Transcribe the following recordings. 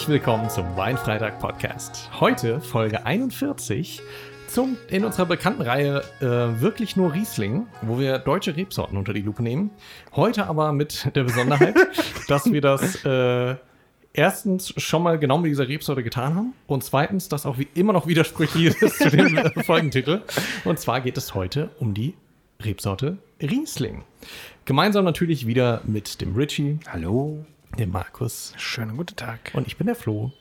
Herzlich willkommen zum Weinfreitag Podcast. Heute Folge 41 zum, in unserer bekannten Reihe äh, wirklich nur Riesling, wo wir deutsche Rebsorten unter die Lupe nehmen. Heute aber mit der Besonderheit, dass wir das äh, erstens schon mal genau mit dieser Rebsorte getan haben und zweitens, dass auch wie immer noch widersprüchlich ist zu dem äh, Folgentitel. Und zwar geht es heute um die Rebsorte Riesling. Gemeinsam natürlich wieder mit dem Richie, Hallo. Dem Markus Schönen guten Tag. und ich bin der Flo.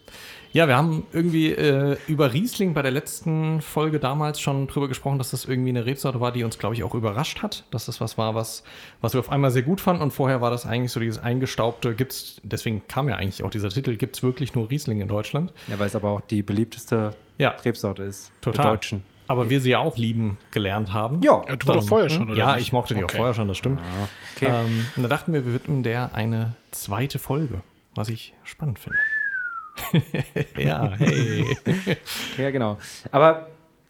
Ja, wir haben irgendwie äh, über Riesling bei der letzten Folge damals schon drüber gesprochen, dass das irgendwie eine Rebsorte war, die uns, glaube ich, auch überrascht hat. Dass das was war, was, was wir auf einmal sehr gut fanden. Und vorher war das eigentlich so dieses eingestaubte, gibt's, deswegen kam ja eigentlich auch dieser Titel, gibt's wirklich nur Riesling in Deutschland. Ja, weil es aber auch die beliebteste Ja. Rebsorte ist. Total. Der Deutschen. Aber wir sie ja auch lieben gelernt haben. Ja. Ja, du doch vorher schon, oder? Ja, nicht? ich mochte die auch Okay. vorher schon, das stimmt. Okay. Ähm, und da dachten wir, wir widmen der eine zweite Folge, was ich spannend finde. ja, hey. Ja, genau. Aber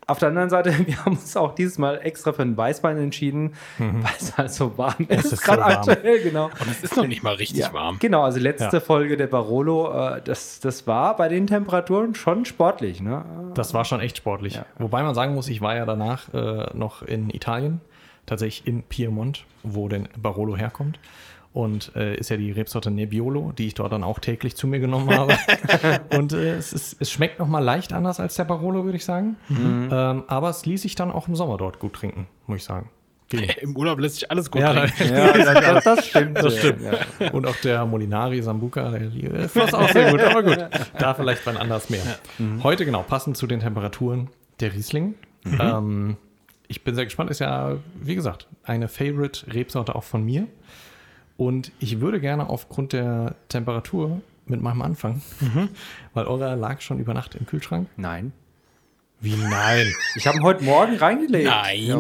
auf der anderen Seite, wir haben uns auch dieses Mal extra für einen Weißwein entschieden, weil es halt so warm ist. Mhm. ist gerade so warm. aktuell, genau. Und es ist noch nicht mal richtig Ja, warm. Genau, also letzte Ja. Folge der Barolo, äh, das, das war bei den Temperaturen schon sportlich. Ne? Das war schon echt sportlich. Ja. Wobei man sagen muss, ich war ja danach äh, noch in Italien, tatsächlich in Piemont, wo denn Barolo herkommt. Und äh, ist ja die Rebsorte Nebbiolo, die ich dort dann auch täglich zu mir genommen habe. und äh, es, ist, es schmeckt noch mal leicht anders als der Barolo, würde ich sagen. Ähm, aber es ließ sich dann auch im Sommer dort gut trinken, muss ich sagen. Ging. Im Urlaub lässt sich alles gut Ja, trinken. Ja, das, das stimmt. Das stimmt. Ja. Und auch der Molinari Sambuca, der äh, floss auch sehr gut, aber gut. Da vielleicht wann anders mehr. Heute genau, passend zu den Temperaturen der Riesling. Ähm, ich bin sehr gespannt, ist ja, wie gesagt, eine Favorite-Rebsorte auch von mir. Und ich würde gerne aufgrund der Temperatur mit meinem anfangen, weil eurer lag schon über Nacht im Kühlschrank. Nein. Wie nein? Ich habe ihn heute Morgen reingelegt. Nein. Ja,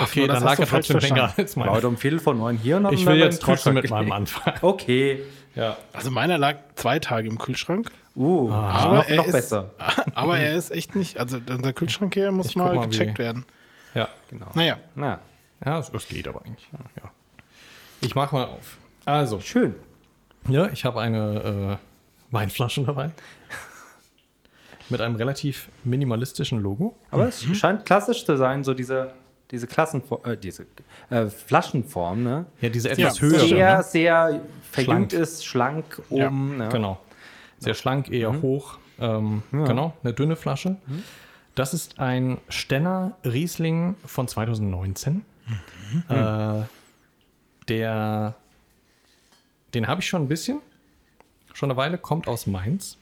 Okay, das dann lag er trotzdem länger als mein. heute um Viertel vor neun hier und Ich will jetzt trotzdem mit meinem anfangen. Okay. Ja. Also meiner lag zwei Tage im Kühlschrank. Uh, Aber noch, er noch ist, besser. Aber er ist echt nicht, also unser Kühlschrank hier muss mal, mal, wie- gecheckt werden. Ja. Genau. Naja, Na, Ja, es, es geht aber eigentlich. Ja. Ich mach mal auf. Also, schön. ja, ich habe eine äh, Weinflasche dabei. Mit einem relativ minimalistischen Logo. Aber es scheint klassisch zu sein, so diese, diese Klassenform, äh, diese äh, Flaschenform, ne? Ja, diese etwas Ja, höhere. Sehr, Ne? sehr verjüngt ist, schlank Ja, oben. ne? Genau. Sehr schlank, eher hoch. Ähm, Genau, eine dünne Flasche. Das ist ein Stenner Riesling von 2019. Äh, der, den habe ich schon ein bisschen, schon eine Weile, kommt aus Mainz.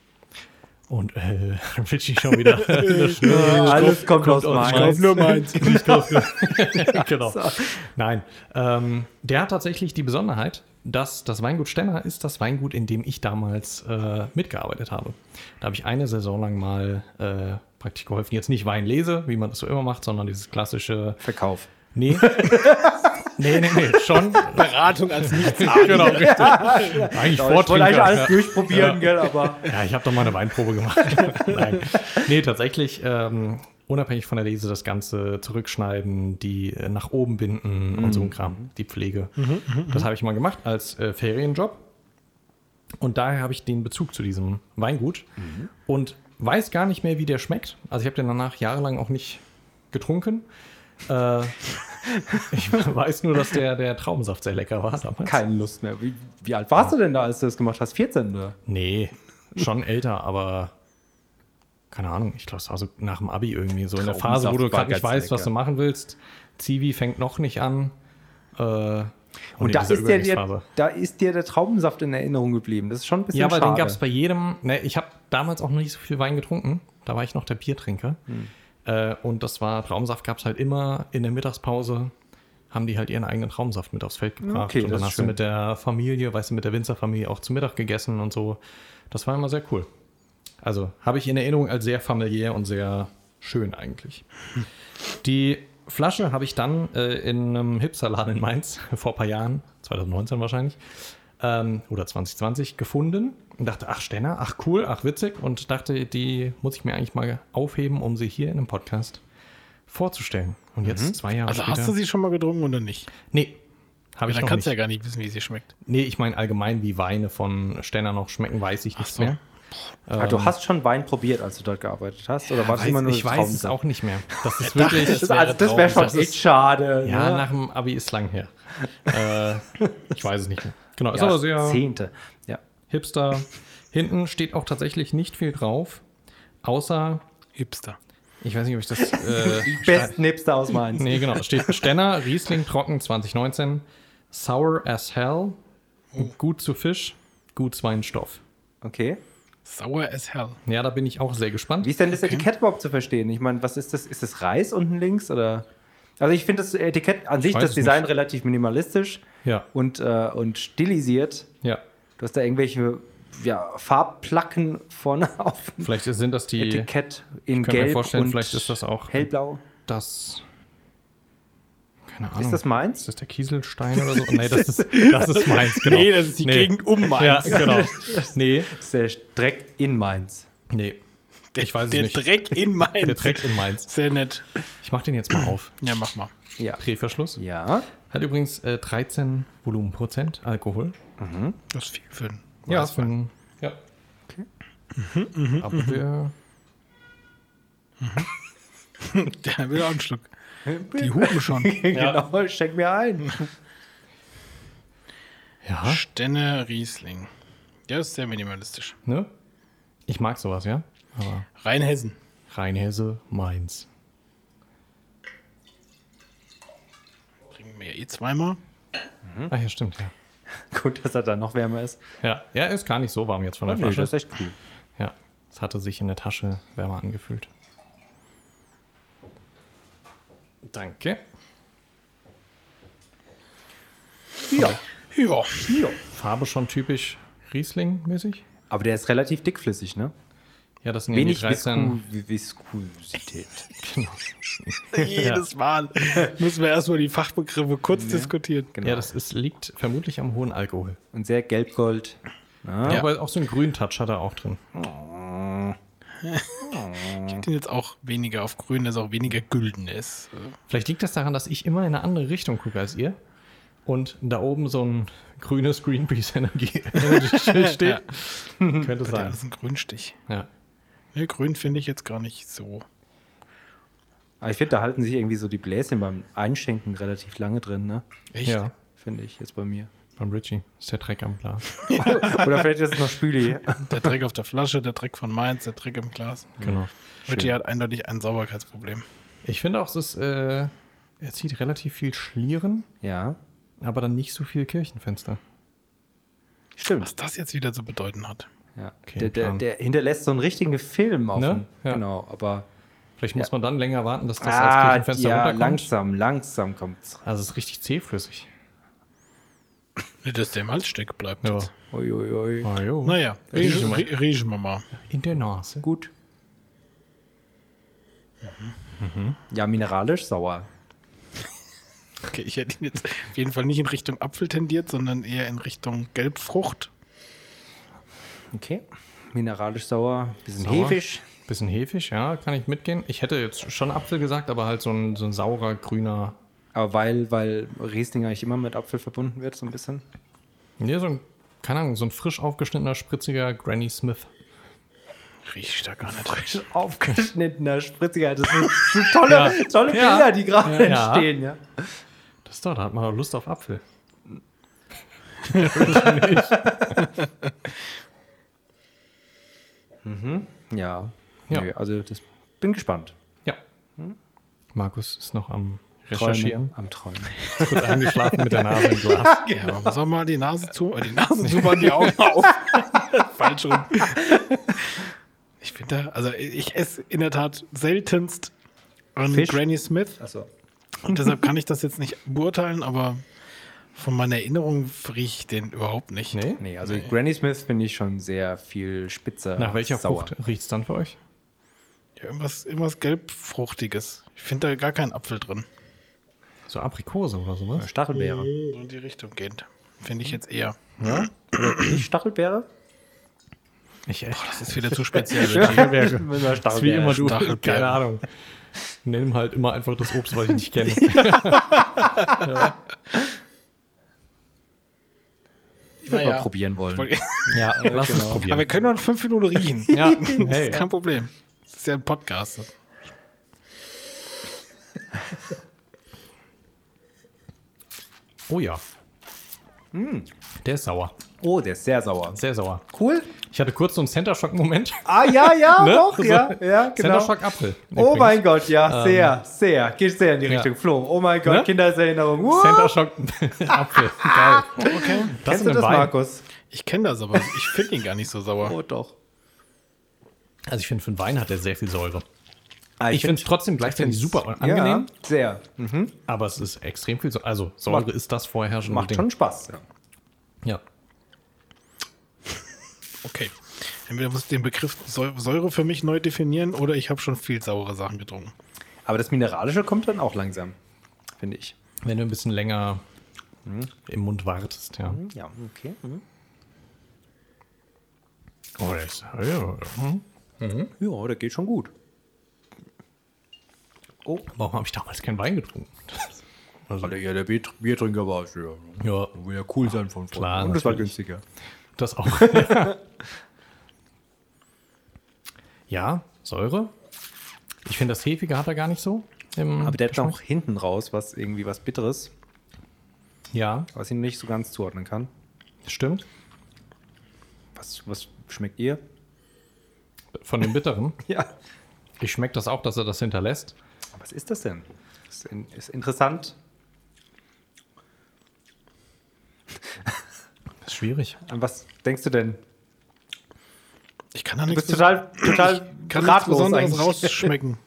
Und äh, Richie schon wieder. Ja, alles kommt, aus aus Mainz. nur meins. Ich kauf nur- genau. Nein. Ähm, der hat tatsächlich die Besonderheit, dass das Weingut Stenner ist das Weingut, in dem ich damals äh, mitgearbeitet habe. Da habe ich eine Saison lang mal äh, praktisch geholfen. Jetzt nicht Weinlese, wie man das so immer macht, sondern dieses klassische. Verkauf. Nee. Nee, nee, nee. Schon. Beratung als nichts. genau, richtig. Eigentlich Ich wollte eigentlich alles ja. durchprobieren, gell, aber Ja, ich habe doch mal eine Weinprobe gemacht. Nein. Nee, tatsächlich, ähm, unabhängig von der Lese, das Ganze zurückschneiden, die äh, nach oben binden und so ein Kram, die Pflege. das habe ich mal gemacht als äh, Ferienjob. Und daher habe ich den Bezug zu diesem Weingut und weiß gar nicht mehr, wie der schmeckt. Also ich habe den danach jahrelang auch nicht getrunken. Äh, ich weiß nur, dass der, der Traubensaft sehr lecker war damals. keine Lust mehr. Wie, wie alt warst du denn da, als du das gemacht hast? 14. oder? Nee, schon älter, aber keine Ahnung, ich glaube, es war so nach dem Abi irgendwie so in der Phase, wo du gerade nicht weißt, was lecker. du machen willst. Zivi fängt noch nicht an. Äh, Und in da ist, dir der, da ist dir der Traubensaft in Erinnerung geblieben. Das ist schon ein bisschen Ja, aber schade. den gab es bei jedem. Ne, ich habe damals auch noch nicht so viel Wein getrunken. Da war ich noch der Biertrinker. Hm. Äh, und das war, Traubensaft gab es halt immer in der Mittagspause. Haben die halt ihren eigenen Traubensaft mit aufs Feld gebracht. Okay, und dann hast du schön. mit der Familie, weißt du, mit der Winzerfamilie auch zu Mittag gegessen und so. Das war immer sehr cool. Also habe ich in Erinnerung als sehr familiär und sehr schön eigentlich. Die Flasche habe ich dann äh, in einem Hipsterladen in Mainz vor ein paar Jahren, 2019 wahrscheinlich, ähm, oder 2020 gefunden und dachte, ach Stenner, ach cool, ach witzig und dachte, die muss ich mir eigentlich mal aufheben, um sie hier in einem Podcast vorzustellen. Und jetzt zwei Jahre Also später. hast du sie schon mal getrunken oder nicht? Nee, habe ich Dann kannst du ja gar nicht wissen, wie sie schmeckt. Nee, ich meine allgemein, wie Weine von Stenner noch schmecken, weiß ich nicht so. mehr. Ah, du hast schon Wein probiert, als du dort gearbeitet hast? Oder war Weiß, immer nur ich weiß es auch nicht mehr. Das ist wirklich. es Das, wäre also, das wäre schon Das ist- echt schade. ja, ne? nach dem Abi ist lang her. äh, ich weiß es nicht mehr. Genau, ist aber sehr Zehnte. Ja. hipster. Hinten steht auch tatsächlich nicht viel drauf, außer, Hipster. ich weiß nicht, ob ich das. Äh, Die besten Hipster aus Mainz. Nee, genau. Steht Stenner, Riesling Trocken 2019, Sour as Hell, gut zu Fisch, gut Weinstoff. Okay. Sauer as hell. Ja, da bin ich auch sehr gespannt. Wie ist denn das Etikett überhaupt zu verstehen? Ich meine, was ist das? Ist das Reis unten links oder? Also ich finde das Etikett an sich, das es Design nicht. relativ minimalistisch Ja, und, äh, und stilisiert. ja. Du hast da irgendwelche ja, Farbplacken vorne auf dem Vielleicht sind das die. Etikett in ich mir Gelb vorstellen, und vielleicht ist das auch hellblau. das. Keine Ahnung. Ist das meins? Ist das der Kieselstein oder so? Nee, das ist, das ist meins, genau. Nee, das ist die Gegend um Mainz. Ja, genau. Nee, Das ist der Dreck in Mainz. nee. Der, Ich weiß es der nicht. Dreck in Mainz. Der trägt in Mainz. Sehr nett. Ich mach den jetzt mal auf. Ja, mach mal. Ja. Drehverschluss. Ja. Hat übrigens äh, 13 Volumenprozent Alkohol. Das ist viel für einen Ja, Weißwein. für ein, ja. Aber wir, Der will auch einen Schluck. Die hupen schon. genau, schenk mir ein. ja, Stenne Riesling. Der ist sehr minimalistisch. ne? Ich mag sowas, ja. Aber Rheinhessen. Rheinhesse, Mainz. Wir eh zweimal. Ah ja, stimmt, ja. Gut, dass er dann noch wärmer ist. Ja, ja, ist gar nicht so warm jetzt von der Nee, Flasche. das ist echt cool. ja, es hatte sich in der Tasche wärmer angefühlt. Danke. Ja. Ja. Farbe schon typisch Riesling-mäßig. Aber der ist relativ dickflüssig, ne? Ja, das sind ja die Wenig 13. Visku Viskosität. Genau. Jedes Mal müssen wir erstmal die Fachbegriffe kurz diskutieren. Genau. Ja, das ist, liegt vermutlich am hohen Alkohol. Und sehr gelb-gold. Ja, aber auch so einen grünen Touch hat er auch drin. Ich hätte ihn jetzt auch weniger auf grün, dass auch weniger gülden ist. Vielleicht liegt das daran, dass ich immer in eine andere Richtung gucke als ihr. Und da oben so ein grünes Greenpeace Energie Energy steht. Könnte Ja, sein. das ist ein Grünstich. Ja. Ne, grün finde ich jetzt gar nicht so. Aber ich finde, da halten sich irgendwie so die Bläschen beim Einschenken relativ lange drin, ne? Echt? ja, Finde ich jetzt bei mir. beim Richie ist der Dreck am Glas. Oder vielleicht ist es noch Spüli. Der Dreck auf der Flasche, der Dreck von Mainz, der Dreck im Glas. Genau. Richie hat eindeutig ein Sauberkeitsproblem. Ich finde auch, es ist, äh, er zieht relativ viel Schlieren, Ja, aber dann nicht so viel Kirchenfenster. stimmt. Was das jetzt wieder zu bedeuten hat. Ja. Okay, der, der, der hinterlässt so einen richtigen Film auf Ne? dem- Ja. Genau, aber Vielleicht muss man dann länger warten, dass das ah, als Kirchenfenster ja, runterkommt. langsam, langsam kommt's. Also es ist richtig zähflüssig. Nicht, dass der im Hals stecken bleibt. Ja. jetzt. Uiuiui. Ah, jo. Naja, Riechen wir mal. In der Nase. Gut. Ja, mineralisch sauer. Okay, ich hätte ihn jetzt auf jeden Fall nicht in Richtung Apfel tendiert, sondern eher in Richtung Gelbfrucht. Okay. Mineralisch sauer, bisschen Sauer. hefisch. Bisschen hefisch, ja, kann ich mitgehen. Ich hätte jetzt schon Apfel gesagt, aber halt so ein, so ein saurer, grüner. Aber weil, weil Riesling eigentlich immer mit Apfel verbunden wird, so ein bisschen. Nee, so ein, keine Ahnung, so ein frisch aufgeschnittener, spritziger Granny Smith. Riecht da gar nicht. Aufgeschnittener, spritziger. Das sind, das sind tolle, Ja. tolle Ja. Bilder, die gerade Ja. entstehen, ja. Das ist doch, da hat man doch Lust auf Apfel. Ja. Ja. Nö, also das bin gespannt. Ja. Markus ist noch am Träumen, Recherchieren. am Träumen. Kurz eingeschlafen mit der Nase im Glas. Ja, muss auch mal die Nase zu, äh, die Nase zu machen, die Augen auf. Falsch rum. Ich finde, da- also ich esse in der Tat seltenst an Fisch? Granny Smith Achso. und deshalb kann ich das jetzt nicht beurteilen, aber von meiner Erinnerung rieche ich den überhaupt nicht. Nee? Nee, also Granny Smith finde ich schon sehr viel spitzer. Nach welcher sauer. Frucht riecht es dann für euch? Ja, irgendwas, irgendwas gelbfruchtiges. Ich finde da gar keinen Apfel drin. So Aprikose oder sowas? Stachelbeere. So in die Richtung gehend. Finde ich jetzt eher. Nicht Stachelbeere? Ich echt. Das ist wieder zu speziell. Stachelbeere. Das ist wie immer du. Stachelbeere. Keine Ahnung. Nimm halt immer einfach das Obst, was ich nicht kenne. Würde Naja. mal probieren wollen. Ja, lass uns genau. Aber probieren. wir können noch in fünf Minuten riechen. Ja, hey. ist kein Problem. Das ist ja ein Podcast. Oh ja. Der ist sauer. Oh, der ist sehr sauer. Sehr sauer. Cool. Ich hatte kurz so einen Center Shock-Moment. Ah, ja, ja, Ne? doch, So- ja, ja, Center genau. Shock Apfel. Oh übrigens. mein Gott, ja, sehr, sehr. Geht sehr in die Ja. Richtung. Flo, oh mein Gott, Ne? Kindheitserinnerung. What? Center Shock Apfel. Geil. Okay. Das Kennst du das, Wein. Markus? Ich kenne das, aber ich finde ihn gar nicht so sauer. Oh, doch. Also ich finde, für einen Wein hat er sehr viel Säure. Ah, Ich finde es trotzdem gleichzeitig super angenehm, Ja, sehr. Mhm. aber es ist extrem viel Säure. Also Säure Macht- ist das vorherrschende Macht Ding. schon Spaß. Ja. Ja. Okay. Entweder muss ich den Begriff Säu- Säure für mich neu definieren oder ich habe schon viel saure Sachen getrunken. Aber das Mineralische kommt dann auch langsam, finde ich. Wenn du ein bisschen länger im Mund wartest, ja. Ja, okay. Mhm. Oh, der ist, ja, hm. Ja, der geht schon gut. Warum habe ich damals keinen Wein getrunken? Also, Weil er ja der Bier Biertrinker war. Ja. ja, Will ja cool sein von vorne. Klar, Und das war günstiger. Das auch. ja, Säure. Ich finde, das Hefige hat er gar nicht so. Aber der hat noch hinten raus was irgendwie was Bitteres, Ja, was ich nicht so ganz zuordnen kann. stimmt. Was, was schmeckt ihr? Von dem Bitteren. Ja. Ich schmecke das auch, dass er das hinterlässt. Was ist das denn? Ist, in, ist interessant. Das ist schwierig. An was denkst du denn? Ich kann da Du nichts, bist total, total kann nichts Besonderes eigentlich. rausschmecken.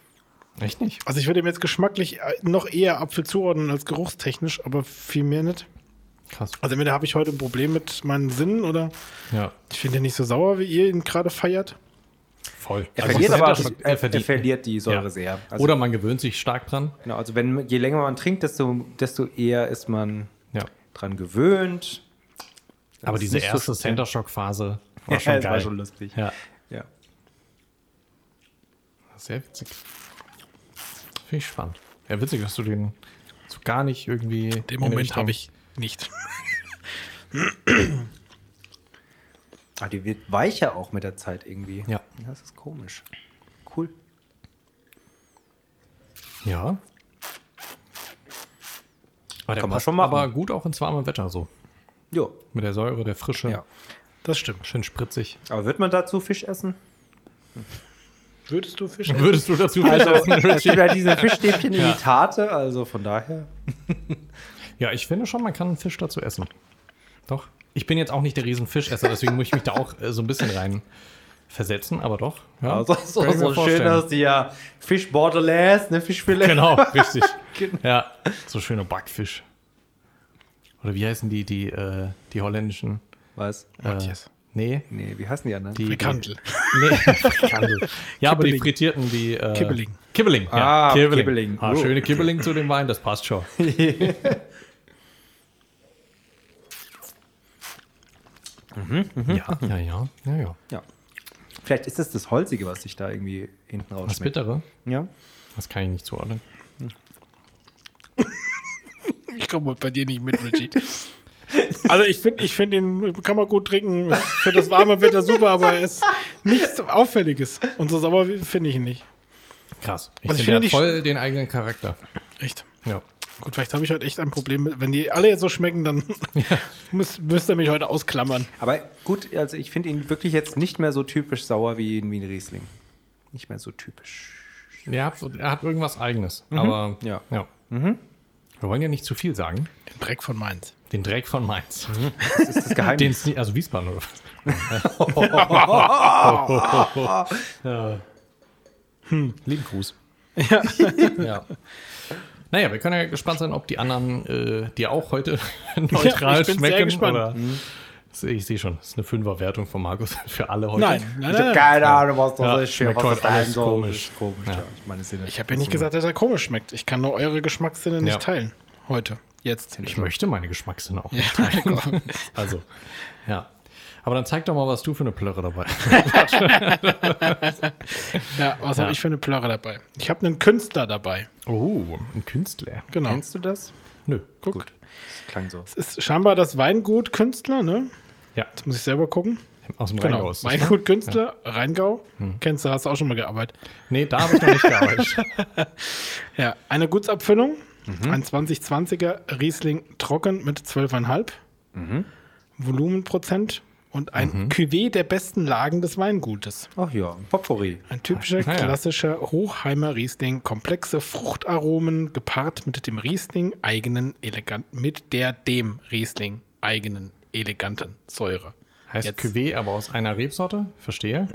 Echt nicht? Also ich würde ihm jetzt geschmacklich äh, noch eher Apfel zuordnen als geruchstechnisch, aber viel mehr nicht. Krass. Also entweder habe ich heute ein Problem mit meinen Sinnen oder Ja, ich finde ihn nicht so sauer, wie ihr ihn gerade feiert. voll. Er Also verliert aber er, er verliert die Säure Ja. sehr. Also, Oder man gewöhnt sich stark dran. genau, also wenn je länger man trinkt, desto, desto eher ist man Ja. dran gewöhnt. Aber diese so erste speziell. Center Shock Phase war Ja, schon das geil. war schon lustig. Ja, Ja. sehr witzig. Finde ich spannend. Ja, witzig, dass du den so gar nicht irgendwie. Den Moment habe ich nicht. Ah, die wird weicher auch mit der Zeit irgendwie. Ja. Das ist komisch. Cool. Ja. Aber der Kann man passt schon machen. aber gut auch ins warme Wetter so. Jo. Mit der Säure, der Frische. Ja. Das stimmt. Schön spritzig. Aber wird man dazu Fisch essen? Würdest du Fisch essen? Würdest du dazu Also, essen, es gibt ja diese Fischstäbchen Ja. Imitate, also von daher. Ja, ich finde schon, man kann einen Fisch dazu essen. Doch. Ich bin jetzt auch nicht der riesen Fischesser, deswegen muss ich mich da auch äh, so ein bisschen rein versetzen, aber doch. Ja, Also, so, so schön, dass die ja Fisch Bordelaise, ne, Fischfilet. Genau, richtig. Genau. Ja, so schöner Backfisch. Oder wie heißen die, die, äh, die holländischen? Was? Äh, Matthias. nee, Nee, wie heißen die anderen? die. Frikandel. Nee, Frikandel. Ja, aber die Kibbeling. frittierten, die. Äh, Kibbeling. Kibbeling, ja. Ah, Kibbeling. Ah, Oh. schöne Kibbeling zu dem Wein, das passt schon. Ja, ja, ja, ja, ja. Ja. Vielleicht ist es das Holzige, was sich da irgendwie hinten raus Das. Bittere, Ja. das kann ich nicht zuordnen. Ich komme bei dir nicht mit, Richie. Also ich finde, ich finde ihn kann man gut trinken. Für das warme Wetter super, aber er ist nichts Auffälliges. Und so sauer finde ich ihn nicht. Krass. Ich Also finde, ich finde voll den eigenen Charakter. Echt. Ja. Gut, vielleicht habe ich heute echt ein Problem mit. Wenn die alle jetzt so schmecken, dann muss, müsst ihr mich heute ausklammern. Aber gut, also ich finde ihn wirklich jetzt nicht mehr so typisch sauer wie in Wien Riesling. Nicht mehr so typisch. Er hat, er hat irgendwas Eigenes. Aber Ja. ja. Wir wollen ja nicht zu viel sagen. Den Dreck von Mainz. Den Dreck von Mainz. Das ist das Den, Geheimnis. Sne- also Wiesbaden oder was? ja. hm. Lieben Gruß. Ja. ja. Naja, wir können ja gespannt sein, ob die anderen äh, dir auch heute neutral ich bin sehr schmecken. gespannt. Oder ich sehe schon, das ist eine Fünfer-Wertung von Markus für alle heute. Nein, nein, Ich habe keine Ahnung, was das Ja, ist. schmeckt was heute alles komisch. Komisch. Ja. Ja. Ich, meine. Ich habe ja nicht gesagt, dass er komisch schmeckt. Ich kann nur eure Geschmackssinne nicht teilen. Heute. Jetzt. Ich möchte meine Geschmackssinne auch nicht teilen. Also, ja. Aber dann zeig doch mal, was du für eine Plörre dabei hast. Ja, was Ja. habe ich für eine Plörre dabei? Ich habe einen Künstler dabei. Oh, ein Künstler. Genau. Kennst du das? Nö. Guck. Das klang so. Es ist scheinbar das Weingut Künstler, ne? Ja, Jetzt muss ich selber gucken. aus dem Genau. Rheingau ist das, ne? Weingut Künstler, Rheingau. Kennst du, hast du auch schon mal gearbeitet. Nee, da habe ich noch nicht gearbeitet. Ja, eine Gutsabfüllung. Mhm. Ein 2020er Riesling trocken mit 12,5 Mhm. Volumenprozent und ein Cuvée der besten Lagen des Weingutes. Ach ja, Potpourri. Ein typischer, Ah, ja. klassischer Hochheimer Riesling, komplexe Fruchtaromen gepaart mit dem Riesling eigenen elegant mit der dem Riesling eigenen eleganten Säure. Heißt Jetzt. Cuvée, aber aus einer Rebsorte? Verstehe.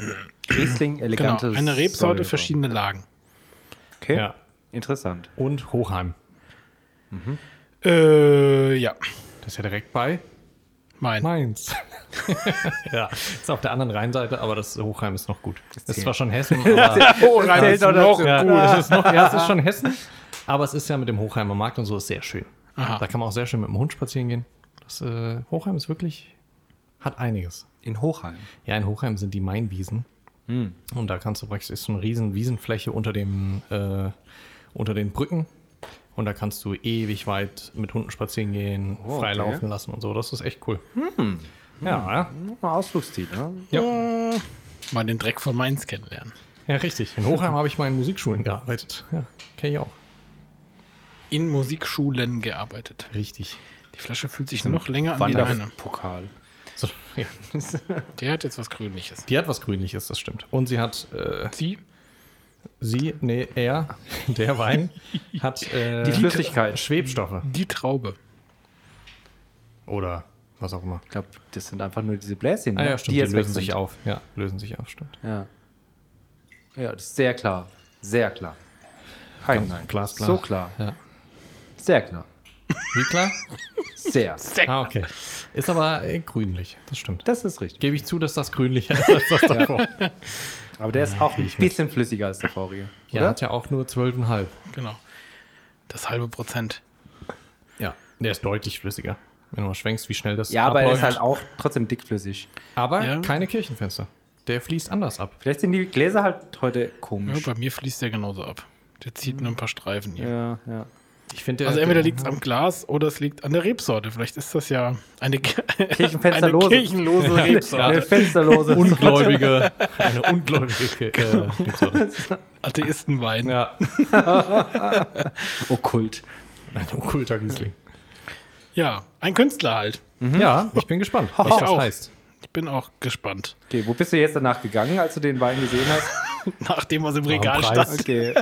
Riesling, Genau, elegantes. eine Rebsorte, Säure. verschiedene Lagen. Okay, Ja. interessant. Und Hochheim. Äh, ja, Das ist ja direkt bei mein. Mainz. ja, ist auf der anderen Rheinseite, aber das Hochheim ist noch gut. Das ist zählt. zwar schon Hessen, aber Zählt ist noch ja, gut. es ist noch, ja, es ist schon Hessen, aber es ist ja mit dem Hochheimer Markt und so ist sehr schön. Aha. Da kann man auch sehr schön mit dem Hund spazieren gehen. Das äh, Hochheim ist wirklich, hat einiges. In Hochheim. Ja, in Hochheim sind die Mainwiesen. Hm. Und da kannst du praktisch, ist so eine riesen Wiesenfläche unter dem, äh, unter den Brücken. Und da kannst du ewig weit mit Hunden spazieren gehen, Oh, frei okay. laufen lassen und so. Das ist echt cool. Ja, ja. Mal Ausflugsziel, ne? Ja. Mal den Dreck von Mainz kennenlernen. Ja, richtig. In Hochheim habe ich mal in Musikschulen gearbeitet. Ja, kenne ich auch. In Musikschulen gearbeitet. Richtig. Die Flasche fühlt sich noch länger an wie deine. Wanderpokal. So, ja. Der hat jetzt was Grünliches. Die hat was Grünliches, das stimmt. Und sie hat, äh, Sie? sie, nee, er, der Wein, hat äh, Die Flüssigkeit. Schwebstoffe. Die Traube. Oder was auch immer. Ich glaube, das sind einfach nur diese Bläschen, Ah ne? ja, stimmt. Die, jetzt weg lösen sich sind. auf. Ja, lösen sich auf, stimmt. Ja. Ja, das ist sehr klar. Sehr klar. Kein Nein. glasklar. So klar. Ja. Sehr klar. Wie klar? Sehr. ah, okay. Ist aber äh, grünlich, das stimmt. Das ist richtig. Gebe ich zu, dass das grünlicher ist als das davor. Aber der ist auch ein bisschen flüssiger als der vorige. Ja, Oder? hat ja auch nur 12,5. Genau. Das halbe Prozent. Ja, der ist deutlich flüssiger. Wenn du mal schwenkst, wie schnell das Ja, aber er ist abläuft. halt auch trotzdem dickflüssig. Aber Ja. keine Kirchenfenster. Der fließt anders ab. Vielleicht sind die Gläser halt heute Ja, komisch. bei mir fließt der genauso ab. Der zieht nur ein paar Streifen hier. Ja, ja. Ich finde, Also entweder liegt es am Glas oder es liegt an der Rebsorte. Vielleicht ist das ja eine, Kirchenfensterlose. eine kirchenlose Eine Rebsorte. fensterlose. ungläubige, eine ungläubige äh, Rebsorte. Atheistenwein. Ja, Okkult. ein okkulter Riesling. Ja, ein Künstler halt. Ja, ich bin gespannt, was Ich das auch. heißt. Ich bin auch gespannt. Okay, wo bist du jetzt danach gegangen, als du den Wein gesehen hast? Nach dem, was im Regal Preis. stand. Okay.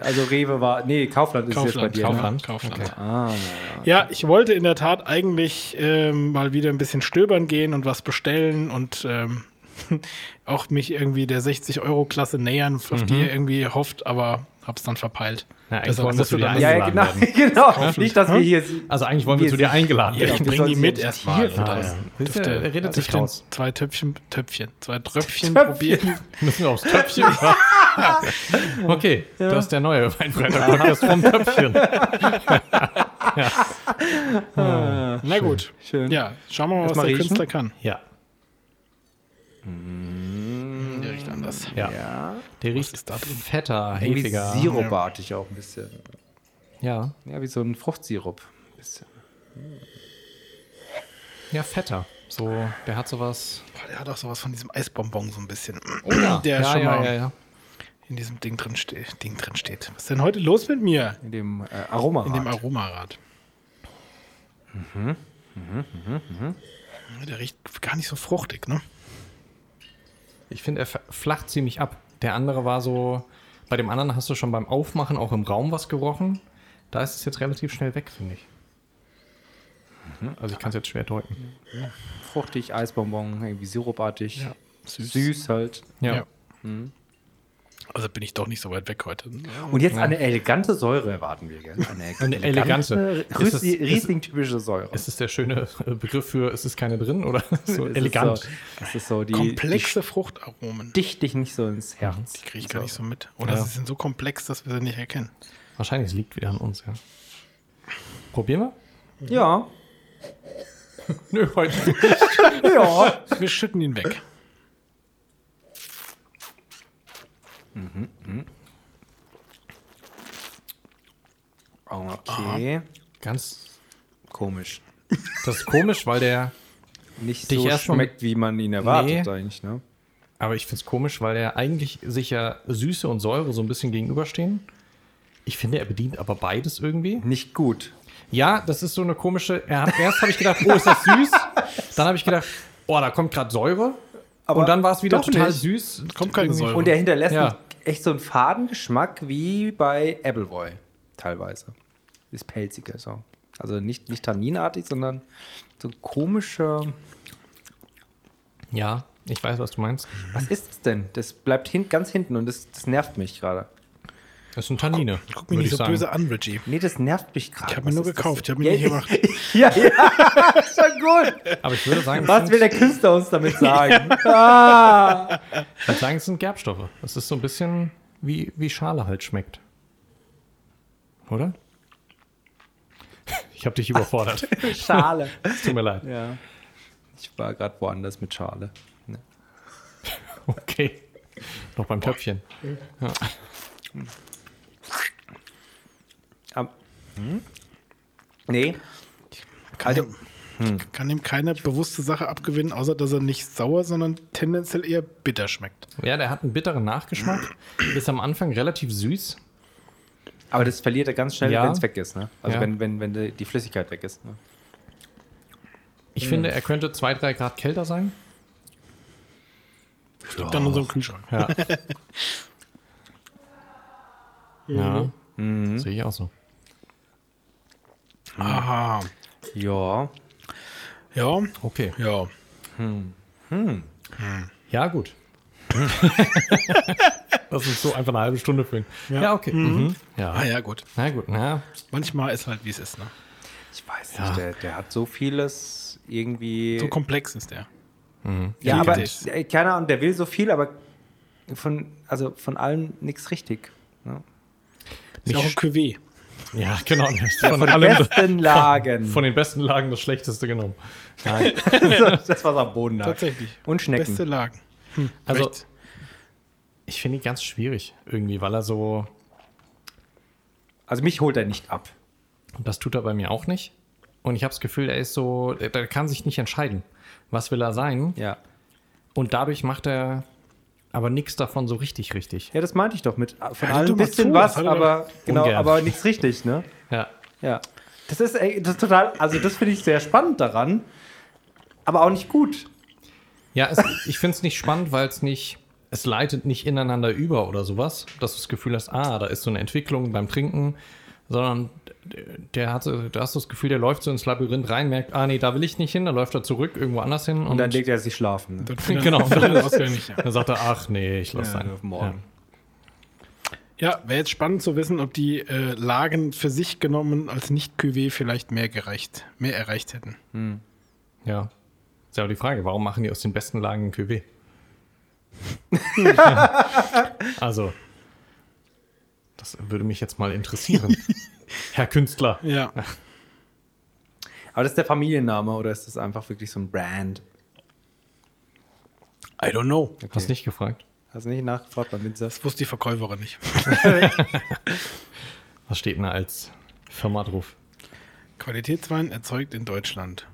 Also Rewe war. Nee, Kaufland ist jetzt bei Kaufland, dir. Kaufland, Ne? Kaufland. Okay. Ah, Ja, ich wollte in der Tat eigentlich ähm, mal wieder ein bisschen stöbern gehen und was bestellen und ähm, auch mich irgendwie der 60-Euro-Klasse nähern, auf die ihr irgendwie hofft, aber hab's dann verpeilt. Na, eigentlich Deshalb wollen wir musst zu du dir dann- ja, ja, eingeladen genau. werden. genau. Nicht, dass wir hier. Also eigentlich wollen wir zu dir eingeladen Ja, werden. ich wir bringe sollen die mit ja erstmal. Ah, ja. Dürfte- er redet sich raus. Zwei Töpfchen, Töpfchen, zwei Tröpfchen Töpfchen. probieren. Müssen wir aufs Töpfchen. okay, das ist der neue Weinfreitag-Podcast vom Töpfchen. Na gut. Schön. Ja, schauen wir mal, was der. Künstler kann. Ja, Der anders. ja. Ja. Der riecht ist da drin? fetter, Irgendwie hefiger. sirupartig auch ein bisschen. Ja, Ja, wie so ein Fruchtsirup. Ein bisschen. ja, fetter. So, der hat sowas. Boah, Der hat auch sowas von diesem Eisbonbon so ein bisschen. Oh ja, Der ja, schon ja, mal ja, ja. in diesem Ding drin, ste Ding drin steht. Was ist denn heute los mit mir? In dem äh, Aroma. In dem Aromarad. Ja, Der riecht gar nicht so fruchtig, ne? Ich finde, er flacht ziemlich ab. Der andere war so. Bei dem anderen hast du schon beim Aufmachen auch im Raum was gerochen. Da ist es jetzt relativ schnell weg, finde ich. Also ich kann es jetzt schwer deuten. Fruchtig, Eisbonbon, irgendwie sirupartig. Ja, süß. Süß halt. Ja. Ja. Also bin ich doch nicht so weit weg heute. Und jetzt Ja. eine elegante Säure erwarten wir. Gell? Eine, Eine elegante. Ist- Riesling-typische Säure. Ist es der schöne Begriff für, ist es keine drin oder so Es elegant? Ist so, es ist so die, Komplexe Fruchtaromen. die dich dich nicht so ins Herz. Die kriege ich gar nicht so mit. Oder Ja. sie sind so komplex, dass wir sie nicht erkennen. Wahrscheinlich es liegt wieder an uns, ja. Probieren wir? Ja. Nö, heute nicht. Ja. Wir schütten ihn weg. Okay. Ganz komisch. Das ist komisch, weil der. Nicht Dich so schmeckt, wie man ihn erwartet Nee. eigentlich, ne? Aber ich finde es komisch, weil der eigentlich sich ja Süße und Säure so ein bisschen gegenüberstehen. Ich finde, er bedient aber beides irgendwie. Nicht gut. Ja, das ist so eine komische. Er hat, erst habe ich gedacht, oh, ist das süß? Dann habe ich gedacht, oh, da kommt gerade Säure. Aber und dann war es wieder total nicht. süß. Kommt keine Säure. Und er hinterlässt Ja. Echt so einen Fadengeschmack wie bei Appleboy teilweise. Ist pelziger so. Also nicht, nicht tanninartig, sondern so komischer. Ja, ich weiß, was du meinst. Was ist das denn? Das bleibt hin, ganz hinten und das, das nervt mich gerade. Das sind Tannine. Guck mich würd nicht ich so sagen. böse an, Reggie. Nee, das nervt mich gerade. Ich habe mir Was nur gekauft, ich habe mir ja, nicht gemacht. ja, ja, ist schon gut. Aber ich würde sagen, Was es will sind, der Künstler uns damit sagen? ah. ich würde sagen, es sind Gerbstoffe. Das ist so ein bisschen wie, wie Schale halt schmeckt. Oder? Ich habe dich überfordert. Schale. Tut mir leid. Ja. Ich war gerade woanders mit Schale. Ja. Okay. Noch beim Köpfchen. Am- Hm? Nee. Kann, Also- ihm, kann ihm keine bewusste Sache abgewinnen, außer dass er nicht sauer, sondern tendenziell eher bitter schmeckt. Ja, der hat einen bitteren Nachgeschmack. Ist am Anfang relativ süß. Aber das verliert er ganz schnell, Ja. wenn es weg ist. Ne? Also Ja. wenn, wenn, wenn die, Flüssigkeit weg ist. Ne? Ich finde, er könnte 2, 3 Grad kälter sein. Liegt an unserem Kühlschrank. Ja. ja. Sehe ich auch so. Aha. Ja. Ja, Okay. ja. Ja, gut. Lass uns so einfach eine halbe Stunde füllen. Ja, okay. Mhm. Ja. Ah ja, gut. Na gut, na. Manchmal ist halt, wie es ist. Ne? Ich weiß Ja. nicht, der, der hat so vieles irgendwie. So komplex ist der. ja, aber keine Ahnung, der will so viel, aber von, also von allem nichts richtig. Ne? Ist ja auch ein Cuvée. Ja, genau. Von, Von allem, besten Lagen. von den besten Lagen das Schlechteste genommen. Nein. das, was am Boden lag. Tatsächlich. Und Schnecken. Beste Lagen. Also, Recht. ich finde ihn ganz schwierig irgendwie, weil er so. Also mich holt er nicht ab. Das tut er bei mir auch nicht. Und ich habe das Gefühl, er ist so. Der kann sich nicht entscheiden. Was will er sein? Ja. Und dadurch macht er aber nichts davon so richtig, richtig. Ja, das meinte ich doch mit äh, von Ja, allem tu ein bisschen zu, was, er aber genau, Ungern. aber nichts richtig, ne? Ja. Ja. Das ist, das ist total, also das finde ich sehr spannend daran, aber auch nicht gut. Ja, es, ich finde es nicht spannend, weil es nicht, es leitet nicht ineinander über oder sowas, dass du das Gefühl hast, ah, da ist so eine Entwicklung beim Trinken, sondern der hat, so- da hast du das Gefühl, der läuft so ins Labyrinth rein, merkt, ah, nee, da will ich nicht hin, dann läuft er zurück irgendwo anders hin und, Und dann legt er sich schlafen. Ne? Dann genau, er dann, ja. dann sagt er, ach nee, ich lasse Ja, sein. morgen. Ja, wäre jetzt spannend zu wissen, ob die äh, Lagen für sich genommen als Nicht-Cuvée vielleicht mehr gereicht, mehr erreicht hätten. Ja. Ist ja aber die Frage, warum machen die aus den besten Lagen ein Cuvée? also, das würde mich jetzt mal interessieren. Herr Künstler. Ja. Aber das ist der Familienname oder ist das einfach wirklich so ein Brand? I don't know. Hast nicht gefragt? Hast du nicht nachgefragt bei Winzer? Das wusste die Verkäuferin nicht. Was steht denn da als Firma drauf? Qualitätswein erzeugt in Deutschland.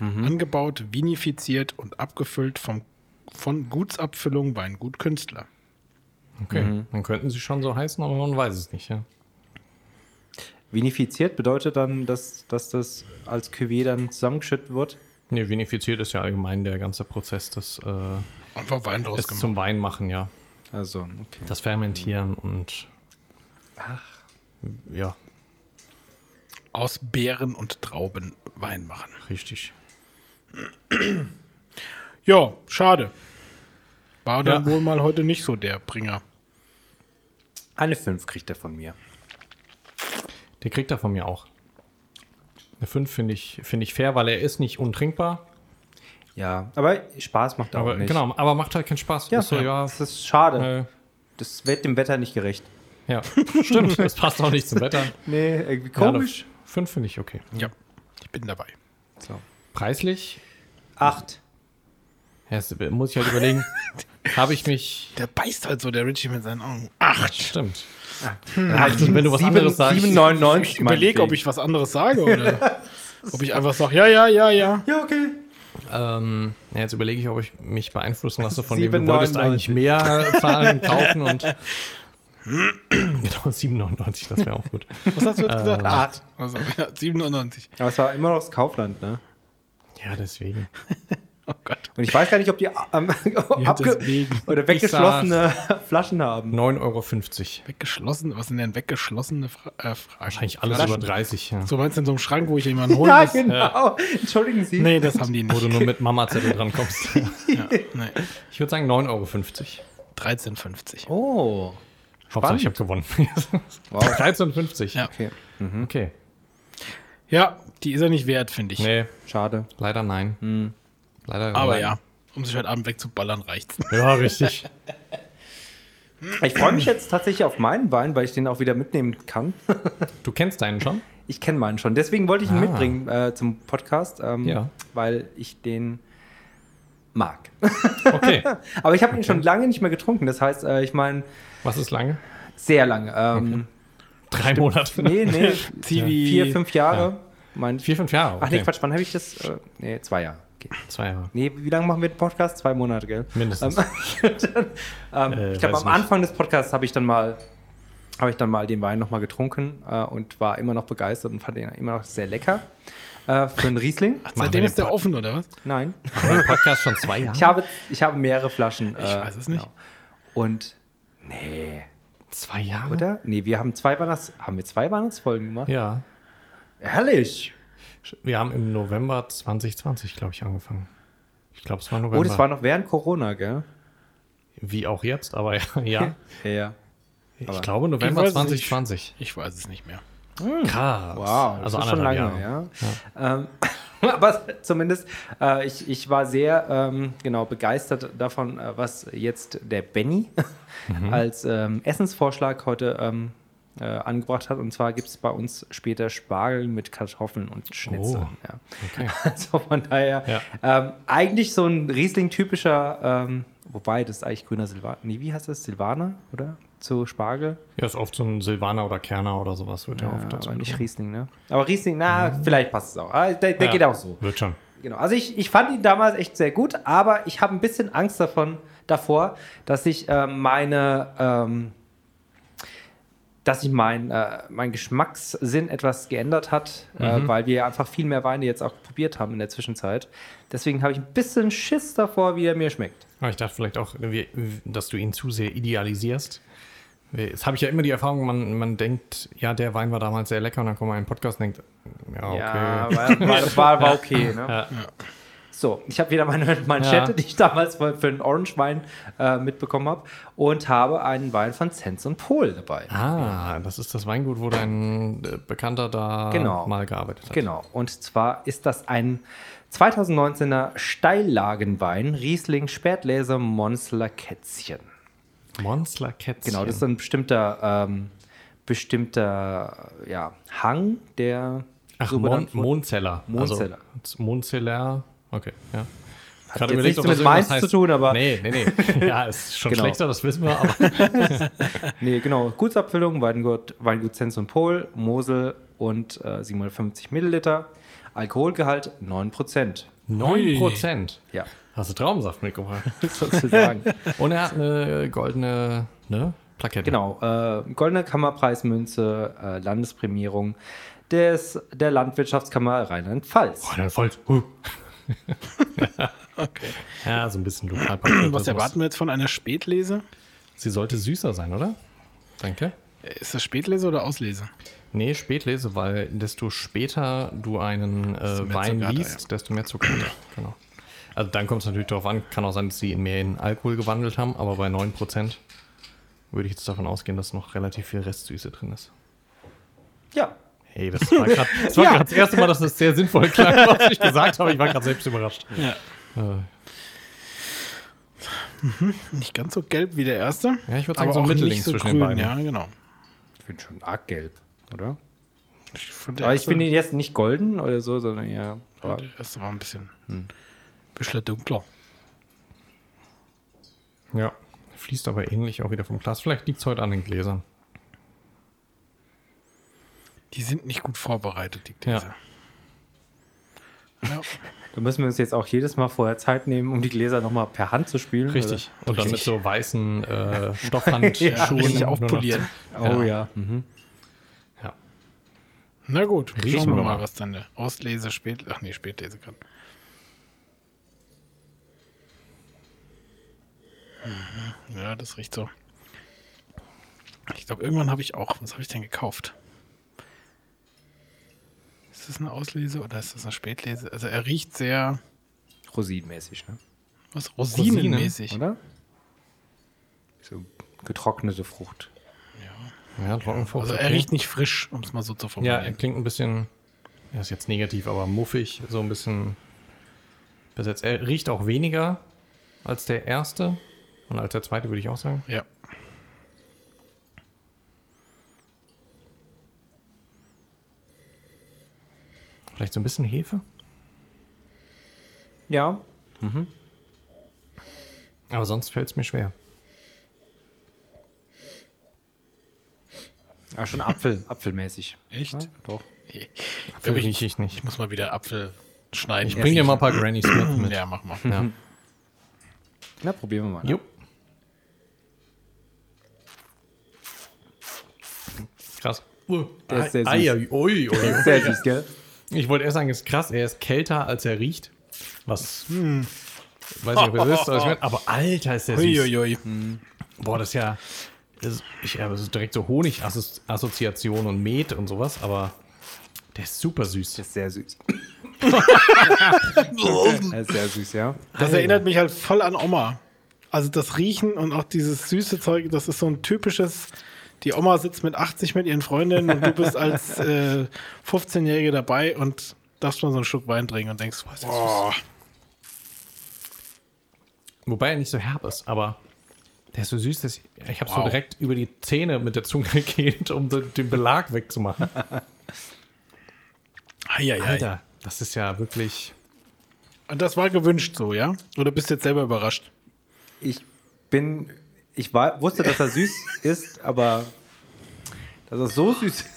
Angebaut, vinifiziert und abgefüllt vom, von Gutsabfüllung Weingut Künstler. Okay, dann könnten sie schon so heißen, aber man weiß es nicht, ja. Vinifiziert bedeutet dann, dass, dass das als Cuvée dann zusammengeschüttet wird? Nee, vinifiziert ist ja allgemein der ganze Prozess des äh, Einfach Wein draus gemacht. zum Wein machen, ja. Also, okay. Das Fermentieren und Ach. ja, Aus Beeren und Trauben Wein machen. richtig. Ja, schade. War dann Ja. wohl mal heute nicht so der Bringer. Eine 5 kriegt er von mir. Der kriegt er von mir auch. Eine 5 finde ich, finde ich fair, weil er ist nicht untrinkbar. Ja, aber Spaß macht er Aber auch nicht. genau, aber macht halt keinen Spaß. Ja, so, ja, das ist schade. äh, Das wird dem Wetter nicht gerecht. ja. stimmt. Das passt auch nicht zum Wetter. Nee, irgendwie Komisch. 5 finde ich okay. Ja, ich bin dabei. So. Preislich, Acht. Ja, muss ich halt überlegen, habe ich mich. Der beißt halt so, der Richie mit seinen Augen. Acht. Stimmt. Also, wenn du was Sieben- anderes sagst. 7,99. Ich überlege, ob ich was anderes sage oder ob ich einfach sage, ja, ja, ja, ja. Ja, okay. Ähm, ja, jetzt überlege ich, ob ich mich beeinflussen lasse von dem, du 7,99. wolltest eigentlich mehr Zahlen kaufen und genau, 7,99, das wäre auch gut. Was hast du jetzt gesagt? Ähm. Acht. Also, ja, 97. Aber es war immer noch das Kaufland, ne? Ja, deswegen. Oh Gott. Und ich weiß gar nicht, ob die ähm, abge deswegen. oder weggeschlossene Flaschen haben. 9,50 Euro. Weggeschlossen? Was sind denn weggeschlossene Fra äh, Fragen? Wahrscheinlich alles Flaschen. über 30, ja. So meinst du in so einem Schrank, wo ich jemanden holen Ja, muss? genau. Entschuldigen Sie. Nee, das haben die Wo du nicht. nur mit Mama-Zettel dran kommst. Ja, nee. Ich würde sagen 9,50 Euro. 13,50. Oh. Hauptsache, ich habe gewonnen. Wow. 13,50. Ja. Okay. Okay. Ja, die ist er nicht wert, finde ich. Nee, Schade. leider nein. Leider Aber ja, um sich heute Abend wegzuballern, reicht's. Ja, richtig. Ich freue mich jetzt tatsächlich auf meinen Wein, weil ich den auch wieder mitnehmen kann. Du kennst deinen schon? Ich kenne meinen schon. Deswegen wollte ich ihn Ah. mitbringen äh, zum Podcast, ähm, Ja. weil ich den mag. Okay. Aber ich habe ihn schon lange nicht mehr getrunken. Das heißt, äh, ich meine, Was ist lange? sehr lange. Ähm, Drei Monate. Nee, nee, Zivi. vier, fünf Jahre. Mein, Vier, fünf Jahre. Ach nee, okay. Quatsch, wann habe ich das? Äh, nee, zwei Jahre. Zwei Jahre. Nee, wie lange machen wir den Podcast? Zwei Monate, gell? Mindestens. Ähm, ähm, Äh, ich glaube, am Anfang des Podcasts habe ich dann mal habe ich dann mal den Wein nochmal getrunken äh, und war immer noch begeistert und fand ihn immer noch sehr lecker. Äh, für einen Riesling? Seitdem wir ist der den offen, oder was? Nein. Den Podcast schon zwei Jahre? Ich habe, ich habe mehrere Flaschen. äh, Ich weiß es nicht. Und nee, zwei Jahre? oder? Nee, wir haben zwei Weihnachts haben wir zwei Weihnachtsfolgen gemacht? Ja. Herrlich. Wir haben im November 2020, glaube ich, angefangen. Ich glaube, es war November. Oh, das war noch während Corona, gell? Wie auch jetzt, aber ja. ja. Ja, ja. Ich Aber- glaube, Ich November nicht. 2020. Ich weiß es nicht mehr. Krass. Wow, das also ist schon lange, Jahre. ja. Ähm, aber zumindest, äh, ich, ich war sehr ähm, genau begeistert davon, äh, was jetzt der Benny Mhm. als ähm, Essensvorschlag heute ähm, äh, angebracht hat. Und zwar gibt es bei uns später Spargel mit Kartoffeln und Schnitzel. Oh. Ja. Okay. Also von daher, Ja. ähm, eigentlich so ein Riesling-typischer, ähm, wobei das ist eigentlich grüner Silvaner. Nee, wie heißt das? Silvaner, oder? Zu Spargel? Ja, ist oft so ein Silvaner oder Kerner oder sowas wird ja, Ja, oft dazu. aber nicht. Riesling, ne? Aber Riesling, na, vielleicht passt es auch. Ah, Der, der geht auch so. Wird schon. Genau. Also ich, ich fand ihn damals echt sehr gut, aber ich habe ein bisschen Angst davon, davor, dass ich äh, meine, ähm, dass sich mein, äh, mein Geschmackssinn etwas geändert hat, äh, weil wir einfach viel mehr Weine jetzt auch probiert haben in der Zwischenzeit. Deswegen habe ich ein bisschen Schiss davor, wie er mir schmeckt. Aber ich dachte vielleicht auch, dass du ihn zu sehr idealisierst. Jetzt habe ich ja immer die Erfahrung, man, man denkt, ja, der Wein war damals sehr lecker und dann kommt man in einen Podcast und denkt, ja, okay. Ja, war, war, war, war okay. Ne? Ja. So, ich habe wieder meine Manschette, Ja. die ich damals für, für einen Orange-Wein äh, mitbekommen habe und habe einen Wein von Zenz und Pol dabei. Ah, das ist das Weingut, wo dein äh, Bekannter da Genau. mal gearbeitet hat. Genau, und zwar ist das ein 2019er Steillagenwein, Riesling Spätläser Monsler Kätzchen. Monsler Kätzchen. Genau, das ist ein bestimmter, ähm, bestimmter ja, Hang, der Ach, so Mon. Mondzeller. Mondzeller. Also, Mondzeller. Okay, ja. Hat Gerade jetzt nichts mit Mainz zu tun, aber- Nee, nee, nee. Ja, ist schon Genau. schlechter, das wissen wir, aber. Nee, genau, Gutsabfüllung, Weingut, Weingut Zenz und Pol, Mosel und äh, 750 Milliliter. Alkoholgehalt 9%. 9 Prozent. Ja, Hast du Traubensaft mitgebracht? sozusagen. Und er hat eine goldene ne, Plakette. Genau, äh, Goldene Kammerpreismünze, äh, Landesprämierung des, der Landwirtschaftskammer Rheinland-Pfalz. Voll. Huh. Okay. Ja, so ein bisschen Lokalpapier. Was erwarten wir jetzt von einer Spätlese? Sie sollte süßer sein, oder? Danke. Ist das Spätlese oder Auslese? Nee, Spätlese, weil desto später du einen äh, Wein liest, desto mehr Zucker er. Genau. Also dann kommt es natürlich darauf an, kann auch sein, dass sie mehr in Alkohol gewandelt haben, aber bei 9% würde ich jetzt davon ausgehen, dass noch relativ viel Restsüße drin ist. Hey, das war gerade das, Ja. das erste Mal, dass das sehr sinnvoll klang, was ich gesagt habe. Ich war gerade selbst überrascht. Ja. Äh, Nicht ganz so gelb wie der erste. Ja, ich würde sagen, aber so nicht so zwischen grün. den beiden. Ja, genau. ich finde schon arg gelb, oder? Ich Aber ich finde ihn jetzt nicht golden oder so, sondern. Ja, der erste war ein bisschen, bisschen dunkler. ja, fließt aber ähnlich auch wieder vom Glas. Vielleicht liegt es heute an den Gläsern. Die sind nicht gut vorbereitet, die Gläser. Ja. Da müssen wir uns jetzt auch jedes Mal vorher Zeit nehmen, um die Gläser nochmal per Hand zu spülen. Richtig. Und dann mit so weißen äh, Stoffhandschuhen. Ja, richtig nur noch- aufpolieren. Oder? Oh ja. Mhm. Ja. Na gut, Riechen schauen wir wir mal, mal. was dann der Auslese, Spät... Ach nee, Spätlese kann. Mhm. Ja, das riecht so. Ich glaube, irgendwann habe ich auch... Was habe ich denn gekauft? Ist das eine Auslese oder ist das eine Spätlese? Also er riecht sehr... Rosinenmäßig, ne? Was? Rosinenmäßig. Oder? So getrocknete Frucht. Ja, Trockenfrucht. Also er okay. riecht nicht frisch, um es mal so zu Ja, er formulieren. klingt ein bisschen, ja, ist jetzt negativ, aber muffig, so ein bisschen besetzt. Er riecht auch weniger als der erste und als der zweite, würde ich auch sagen. Ja. Vielleicht so ein bisschen Hefe. Ja. Aber sonst fällt es mir schwer. Ah, schon Apfel, apfelmäßig. Echt? Ja, doch. Ich, Apfel ich, rieche ich ich nicht. muss mal wieder Apfel schneiden. Ich bringe dir mal ein paar Granny Smith mit. Ja, mach mal. Ja. Na, probieren wir mal. ne? Jo. Krass. Uh, Der ist sehr süß. Ei, ei, ui, ui, ui. Sehr süß, gell? Ich wollte erst sagen, es ist krass, er ist kälter, als er riecht. Was. Weiß nicht, ob ihr wisst, aber, ich mein, aber Alter, ist der süß. Uiuiui. Boah, das ist ja. Das ist, ich, ja, das ist direkt so Honig-Assoziation und Met und sowas, aber der ist super süß. Das ist sehr süß. Er ist sehr süß, ja. Das erinnert mich halt voll an Oma. Also das Riechen und auch dieses süße Zeug, das ist so ein typisches. Die Oma sitzt mit 80 mit ihren Freundinnen und du bist als äh, 15-Jährige dabei und darfst mal so einen Schluck Wein trinken und denkst, was ist Oh. Wobei er nicht so herb ist, aber der ist so süß, dass ich, ich habe so Wow. direkt über die Zähne mit der Zunge gegeben, um den den Belag wegzumachen. Eieiei. Alter, das ist ja wirklich. Und das war gewünscht so, ja? Oder bist du jetzt selber überrascht? Ich bin, ich war, wusste, dass er süß ist, aber dass er so süß ist.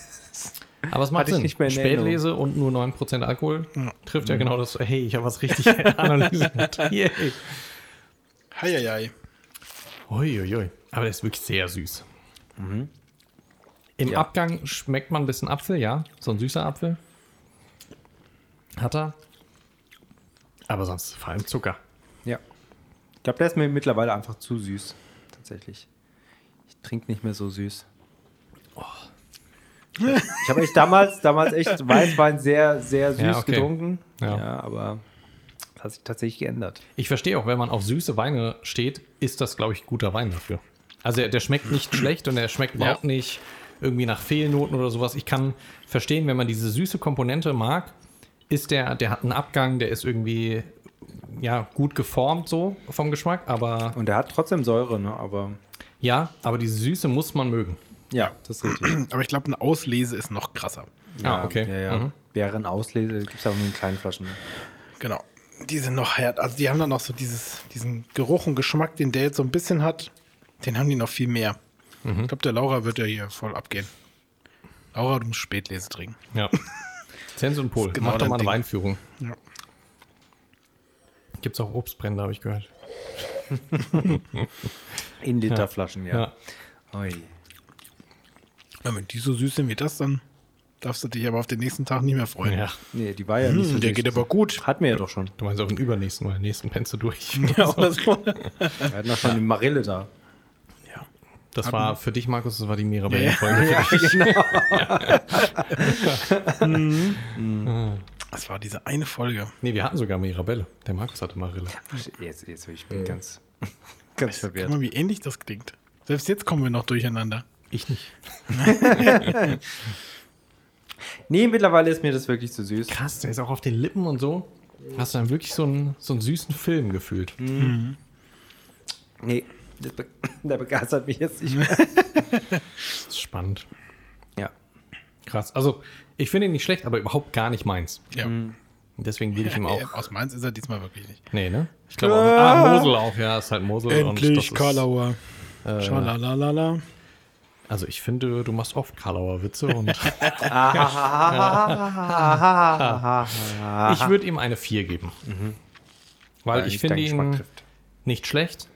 Aber es macht Sinn. nicht mehr Spätlese und nur 9% Alkohol trifft ja genau das. Hey, ich habe was richtig analysiert. Yay. Eieiei. Uiuiui. Aber der ist wirklich sehr süß. Im Ja. Abgang schmeckt man ein bisschen Apfel, ja. So ein süßer Apfel. Hat er. Aber sonst vor allem Zucker. Ja. Ich glaube, der ist mir mittlerweile einfach zu süß. Tatsächlich. Ich trinke nicht mehr so süß. Ich habe echt damals, damals echt Weißwein sehr, sehr süß Ja, okay. getrunken. Ja. Ja. aber das hat sich tatsächlich geändert. Ich verstehe auch, wenn man auf süße Weine steht, ist das, glaube ich, guter Wein dafür. Also der, der schmeckt nicht schlecht und der schmeckt überhaupt nicht irgendwie nach Fehlnoten oder sowas. Ich kann verstehen, wenn man diese süße Komponente mag, ist der, der hat einen Abgang, der ist irgendwie ja gut geformt so vom Geschmack, aber Und der hat trotzdem Säure, ne? Aber ja, aber diese Süße muss man mögen. ja, das ist richtig. Aber ich glaube, eine Auslese ist noch krasser. Ah, okay. Ja, ja. Mhm. Beeren Auslese gibt es aber nur in kleinen Flaschen. Genau. Die sind noch hart. Also die haben dann noch so dieses, diesen Geruch und Geschmack, den der jetzt so ein bisschen hat, den haben die noch viel mehr. Ich glaube, der Laura wird ja hier voll abgehen. Laura, du musst Spätlese trinken. Ja. Zenz und Pol, genau mach doch mal eine. Weinführung. Ja. Gibt es auch Obstbrände, habe ich gehört. In Literflaschen, ja. Ja. Ja, wenn die so süß sind wie das, dann darfst du dich aber auf den nächsten Tag nicht mehr freuen. ja. Nee, die war ja nicht so Hm, der süß. geht aber gut. Hatten wir ja doch schon. Du meinst auch den übernächsten oder den nächsten pennst du durch. Ja, oder so. Wir hatten doch schon die Marille da. Ja. Das war für dich, Markus, das war die Ja, Mirabelle-Folge. Ja, genau. Das war diese eine Folge. Nee, wir hatten sogar Mirabelle. Der Markus hatte Marille. Jetzt, jetzt ich bin ganz, ganz Guck verwirrt. mal, wie ähnlich das klingt. Selbst jetzt kommen wir noch durcheinander. Ich nicht. Nee, mittlerweile ist mir das wirklich zu süß. Krass, der ist auch auf den Lippen und so. Hast du dann wirklich so einen, so einen süßen Film gefühlt. Nee, das be der begeistert mich jetzt nicht mehr. Das ist spannend. Ja. Krass. Also, ich finde ihn nicht schlecht, aber überhaupt gar nicht meins. Ja. Und deswegen gebe ich ihm auch. Aus Mainz ist er diesmal wirklich nicht. Nee, ne? Ich glaube auch. Ah, Mosel auch, ja, ist halt Mosel. und Endlich das ist, Karlauer. äh, Schalalalala. Also ich finde, du machst oft Karlauer Witze und ich würde ihm eine 4 geben. Weil Weil ich finde ihn trifft. nicht schlecht,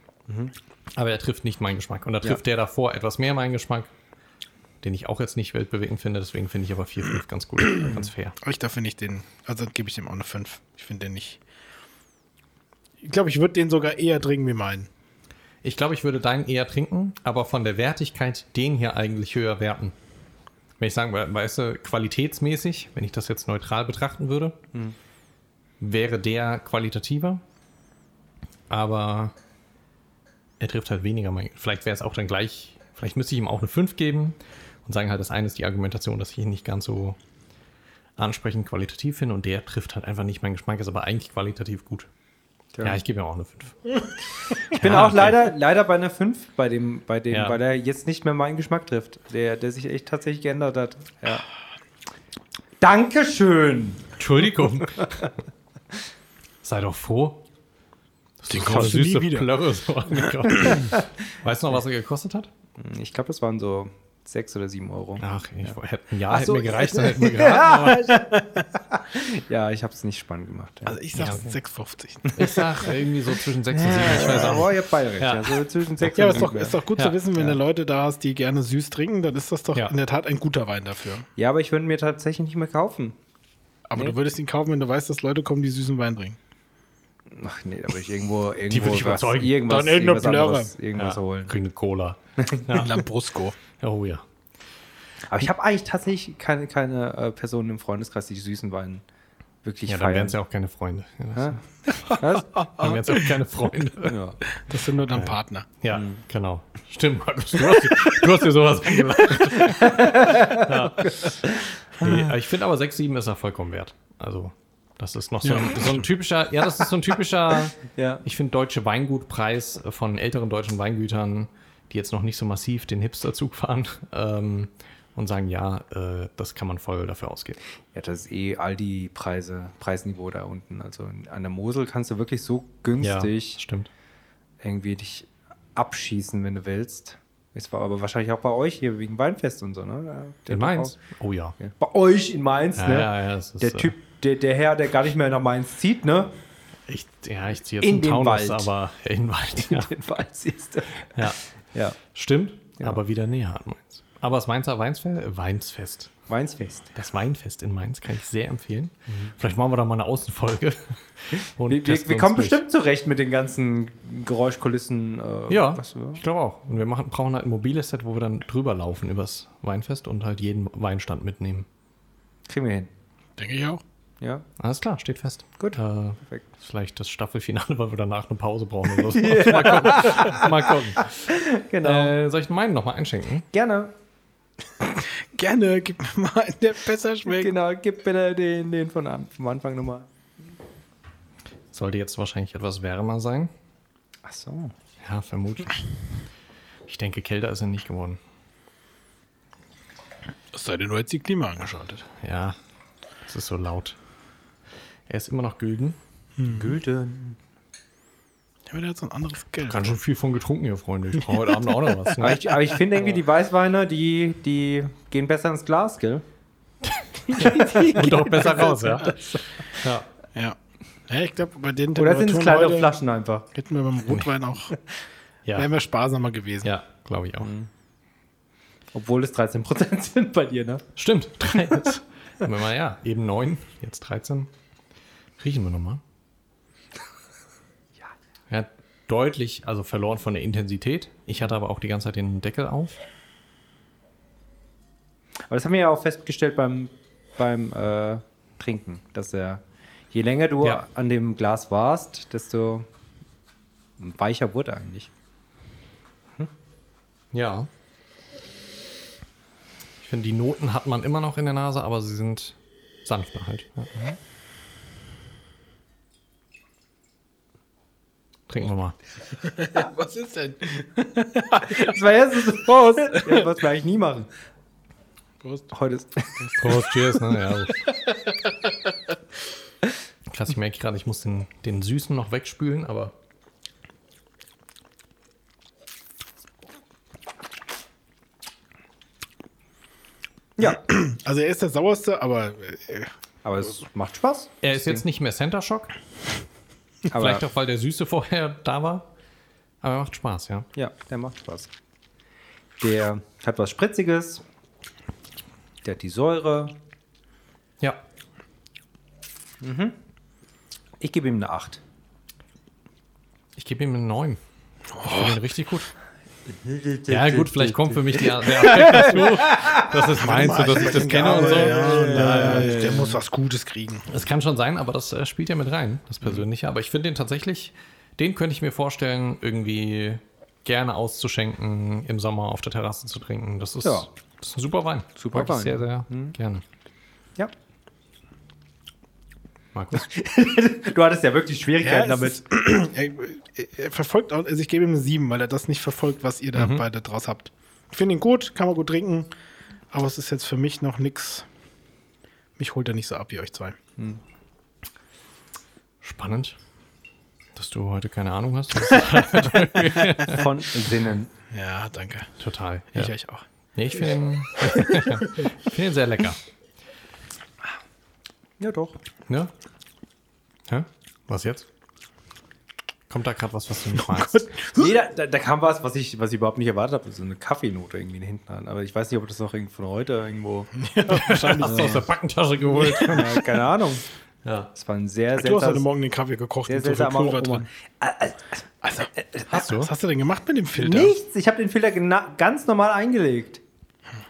aber er trifft nicht meinen Geschmack. Und da trifft der davor etwas mehr meinen Geschmack, den ich auch jetzt nicht weltbewegend finde. Deswegen finde ich aber 4, 5 ganz gut, ganz fair. Ich da finde ich den, also gebe ich dem auch eine 5. Ich finde den nicht. Ich glaube, ich würde den sogar eher trinken wie meinen. Ich glaube, ich würde deinen eher trinken, aber von der Wertigkeit den hier eigentlich höher werten. Wenn ich sagen, we- weißt du, qualitätsmäßig, wenn ich das jetzt neutral betrachten würde, wäre der qualitativer. Aber er trifft halt weniger. Vielleicht wäre es auch dann gleich, vielleicht müsste ich ihm auch eine 5 geben und sagen halt, das eine ist die Argumentation, dass ich ihn nicht ganz so ansprechend qualitativ finde und der trifft halt einfach nicht meinen Geschmack, ist aber eigentlich qualitativ gut. Ja, ich gebe ihm auch eine 5. Ich bin Ja, auch okay. leider, leider bei einer 5 bei dem, bei dem, Ja. weil er jetzt nicht mehr meinen Geschmack trifft. Der, der sich echt tatsächlich geändert hat. Ja. Dankeschön. Entschuldigung. Sei doch froh. Den kaufst du nie wieder. Plörre so angekauft. weißt du noch, was er gekostet hat? Ich glaube, das waren so 6 oder 7 Euro. Ach, ich hätte ein Jahr hätte so, mir gereicht, dann äh, hätten wir geraten. Aber Ja, ich habe es nicht spannend gemacht. Ja. Also ich sag Ja, okay. 6,50. ich sag irgendwie so zwischen 6 und 7. Ich weiß auch Aber nicht. ihr habt beide recht. Ja. Also zwischen 6 Ja, aber und ist doch, 7. ist doch gut Ja. zu wissen, wenn du Leute da hast, die gerne süß trinken, dann ist das doch Ja. in der Tat ein guter Wein dafür. Ja, aber ich würde ihn mir tatsächlich nicht mehr kaufen. Aber Nee. du würdest ihn kaufen, wenn du weißt, dass Leute kommen, die süßen Wein trinken. Ach nee, da würde ich irgendwo, irgendwo würde ich was, überzeugen. irgendwas, Dann irgendeine irgendwas, anderes, irgendwas Ja, holen. krieg eine Cola. Lambrusco. Oh ja. Aber ich habe eigentlich tatsächlich keine, keine äh, Person im Freundeskreis, die süßen Wein wirklich Ja, dann wären es ja auch keine Freunde. Ja? Was? Dann wären es auch keine Freunde. ja. Das sind nur dann Partner. Ja, genau. Stimmt, Markus. Du hast, du hast dir sowas angelacht. ja. nee, ich finde aber 6, 7 ist er vollkommen wert. Also, das ist noch so, ein, so ein typischer, ja, das ist so ein typischer, Ja. ich finde, deutsche Weingutpreis von älteren deutschen Weingütern, die jetzt noch nicht so massiv den Hipsterzug fahren ähm, und sagen, ja, äh, das kann man voll dafür ausgeben. ja, das ist eh all die Preise, Preisniveau da unten. Also an der Mosel kannst du wirklich so günstig Ja, stimmt. irgendwie dich abschießen, wenn du willst. Es war aber wahrscheinlich auch bei euch hier wegen Weinfest und so, ne? Ja, der In Mainz? Oh ja. Ja. Bei euch in Mainz, Ja, ne? ja, ja, das ist, der äh, Typ, der, der Herr, der gar nicht mehr nach Mainz zieht, ne? Ich, ja, ich ziehe jetzt In einen den Taunus, Wald. aber in den Wald. Ja, Den Wald siehst du. ja. Ja. stimmt, aber wieder näher an Mainz. Aber das Mainzer Weinsfest, Weinsfest. Weinsfest. Das Weinfest in Mainz kann ich sehr empfehlen. Vielleicht machen wir da mal eine Außenfolge. Und Wir, wir, kommen durch. bestimmt zurecht mit den ganzen Geräuschkulissen. Äh, Ja, was, ja. ich glaube auch. Und wir machen, brauchen halt ein mobiles Set, wo wir dann drüber laufen übers Weinfest und halt jeden Weinstand mitnehmen. Kriegen wir hin. Denke ich auch. Ja, Alles klar, steht fest. Gut. Äh, perfekt. vielleicht das Staffelfinale, weil wir danach eine Pause brauchen oder so. Mal gucken. Mal gucken. Genau. Äh, soll ich meinen nochmal einschenken? Gerne. Gerne, gib mir mal einen, der besser schmeckt. Genau, gib bitte den, den von an, vom Anfang nochmal. Sollte jetzt wahrscheinlich etwas wärmer sein. Ach so. Ja, vermutlich. Ich denke, kälter ist er nicht geworden. Es sei denn, du hättest die Klima angeschaltet. Ja, es ist so laut. Er ist immer noch gülden. Gülden. Ja, aber der hat so ein anderes Geld. Ganz schön viel von getrunken hier, Freunde. Ich brauche heute Abend auch noch was. Aber Ne? ich, aber ich finde irgendwie, die Weißweine, die, die gehen besser ins Glas, gell? Und auch besser raus, ja. ja. Ja. ja ich glaube, bei den Oder sind es kleinere Flaschen einfach? hätten wir beim Rotwein auch, Ja, wären wir sparsamer gewesen. ja glaube ich auch. Obwohl es 13% sind bei dir, ne? Stimmt. Wenn wir mal, ja, eben 9, jetzt 13. Riechen wir nochmal. Ja. Er hat deutlich, also verloren von der Intensität. Ich hatte aber auch die ganze Zeit den Deckel auf. Aber das haben wir ja auch festgestellt beim, beim äh, Trinken, dass er, je länger du Ja. an dem Glas warst, desto weicher wurde er eigentlich. Ja. Ich finde, die Noten hat man immer noch in der Nase, aber sie sind sanfter halt. Ja. Trinken wir mal. Was ist denn? Das war jetzt das Prost. Ja, was wir eigentlich nie machen. Prost. Heute ist. Prost, cheers, ne? Ja. Krass, ich merke gerade, ich muss den, den Süßen noch wegspülen, aber. Ja, Also er ist der sauerste, aber äh, aber es macht Spaß. Er ist jetzt nicht mehr Center Shock. Aber Vielleicht auch, weil der Süße vorher da war. Aber er macht Spaß, ja. Ja, der macht Spaß. Der hat was Spritziges. Der hat die Säure. Ja. Ich gebe ihm eine 8. Ich gebe ihm eine 9. Ich finde ihn richtig gut. Ja, gut, vielleicht kommt für mich die, der Aspekt dazu. Das ist meins, so, dass ich das kenne und so. ja, der muss was Gutes kriegen. Es kann schon sein, aber das äh, spielt ja mit rein, das Persönliche. Aber ich finde den tatsächlich, den könnte ich mir vorstellen, irgendwie gerne auszuschenken, im Sommer auf der Terrasse zu trinken. Das ist, Ja. das ist ein super Wein. Super Mag ich Wein. sehr, sehr gerne. Ja. Markus? Du hattest ja wirklich Schwierigkeiten Ja, damit. ist- er, er verfolgt auch, also ich gebe ihm eine 7, weil er das nicht verfolgt, was ihr da beide draus habt. Ich finde ihn gut, kann man gut trinken, aber es ist jetzt für mich noch nix. Mich holt er nicht so ab wie euch zwei. Spannend, dass du heute keine Ahnung hast. Von Sinnen. Ja, danke. Total. Ich Ja. euch auch. Nee, ich finde ihn, ich find ihn sehr lecker. Ja, doch. Ne? Hä? Was jetzt? Kommt da gerade was, was du nicht magst? Nee, da, da, da kam was, was ich, was ich überhaupt nicht erwartet habe. So eine Kaffeenote irgendwie hinten an. Aber ich weiß nicht, ob das noch irgend von heute irgendwo. Wahrscheinlich. Hast du aus der Backentasche geholt? ja, keine Ahnung. ja. Es war ein sehr, Du hast heute Morgen den Kaffee gekocht sehr viel seltsamer Pulver drin. Also, Hast du? was hast du denn gemacht mit dem Filter? Nichts. Ich habe den Filter ganz normal eingelegt.